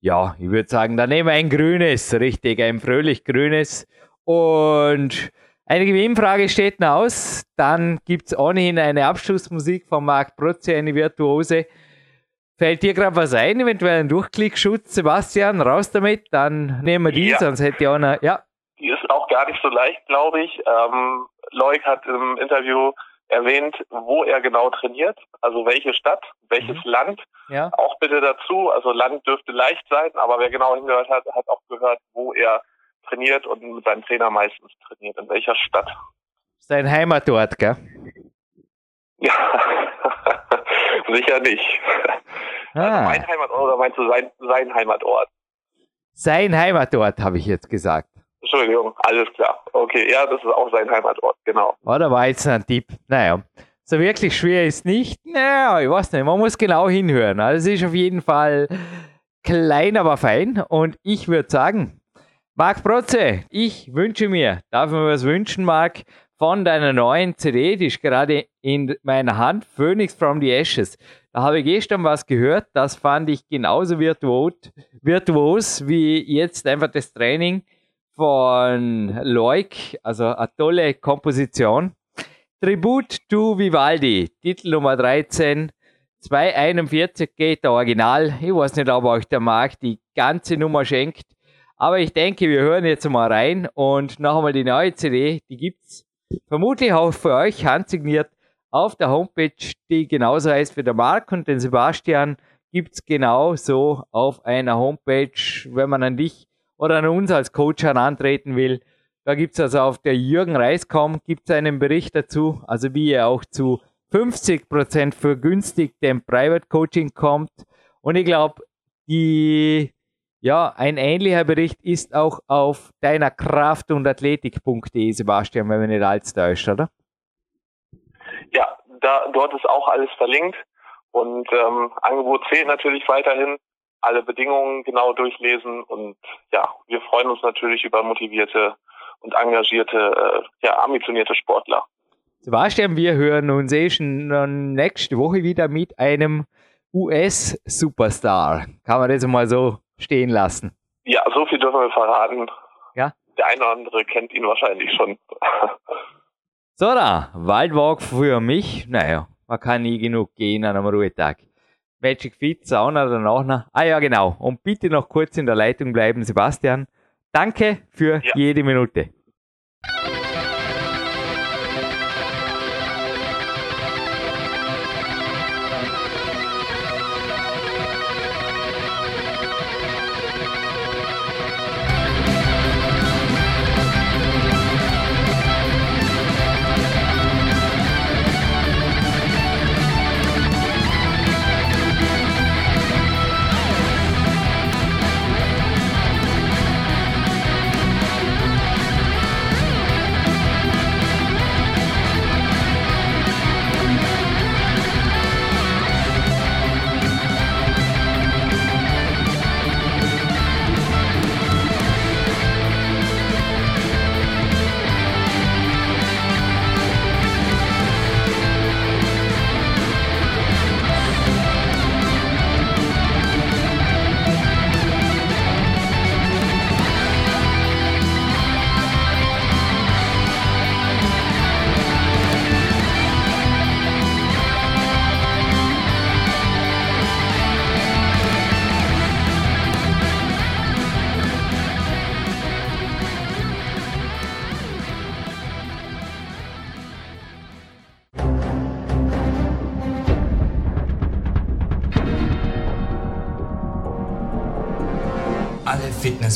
Ja, ich würde sagen, dann nehmen wir ein grünes, richtig, ein fröhlich grünes. Und eine Gewinnfrage steht noch aus. Dann gibt es ohnehin eine Abschlussmusik von Marc Protze, eine Virtuose. Fällt dir gerade was ein, eventuell ein Durchklickschutz, Sebastian? Raus damit, dann nehmen wir die, ja. sonst hätte ich auch eine. Ja. Die ist auch gar nicht so leicht, glaube ich. Ähm, Leuk hat im Interview erwähnt, wo er genau trainiert, also welche Stadt, welches mhm. Land. Ja. Auch bitte dazu. Also Land dürfte leicht sein, aber wer genau hingehört hat, hat auch gehört, wo er trainiert und mit seinem Trainer meistens trainiert, in welcher Stadt. Sein Heimatort, gell? Ja, sicher nicht. Ah. Also mein Heimatort oder meinst du sein, sein Heimatort? Sein Heimatort, habe ich jetzt gesagt. Entschuldigung, alles klar. Okay, ja, das ist auch sein Heimatort, genau. Oder war jetzt ein Tipp? Naja, so wirklich schwer ist nicht. Naja, ich weiß nicht, man muss genau hinhören. Also es ist auf jeden Fall klein, aber fein. Und ich würde sagen, Marc Protze, ich wünsche mir, darf mir was wünschen, Marc, von deiner neuen CD, die ist gerade in meiner Hand, Phoenix from the Ashes. Da habe ich gestern was gehört, das fand ich genauso virtuos, wie jetzt einfach das Training von Loic, also eine tolle Komposition. Tribut to Vivaldi, Titel Nummer 13, 241 geht der Original. Ich weiß nicht, ob euch der Markt die ganze Nummer schenkt. Aber ich denke, wir hören jetzt mal rein und noch einmal die neue CD, die gibt es vermutlich auch für euch handsigniert auf der Homepage, die genauso heißt wie der Marc und den Sebastian, gibt es genauso auf einer Homepage, wenn man an dich oder an uns als Coach herantreten will. Da gibt es also auf der Jürgen Reiskom gibt es einen Bericht dazu, also wie ihr auch zu 50% vergünstigtem Private Coaching kommt. Und ich glaube, die ja, ein ähnlicher Bericht ist auch auf deiner Kraft- und Athletik.de, Sebastian, wenn man nicht alles täuscht, oder? Ja, da, dort ist auch alles verlinkt und ähm, Angebot zählt natürlich weiterhin. Alle Bedingungen genau durchlesen und ja, wir freuen uns natürlich über motivierte und engagierte, äh, ja, ambitionierte Sportler. Sebastian, wir hören uns eh schon nächste Woche wieder mit einem US-Superstar. Kann man das mal so stehen lassen? Ja, so viel dürfen wir verraten. Ja? Der eine oder andere kennt ihn wahrscheinlich schon. So da, Waldwalk für mich. Naja, man kann nie genug gehen an einem Ruhetag. Magic Fit, Sauna danach noch. Ah ja, genau. Und bitte noch kurz in der Leitung bleiben, Sebastian. Danke für ja. jede Minute.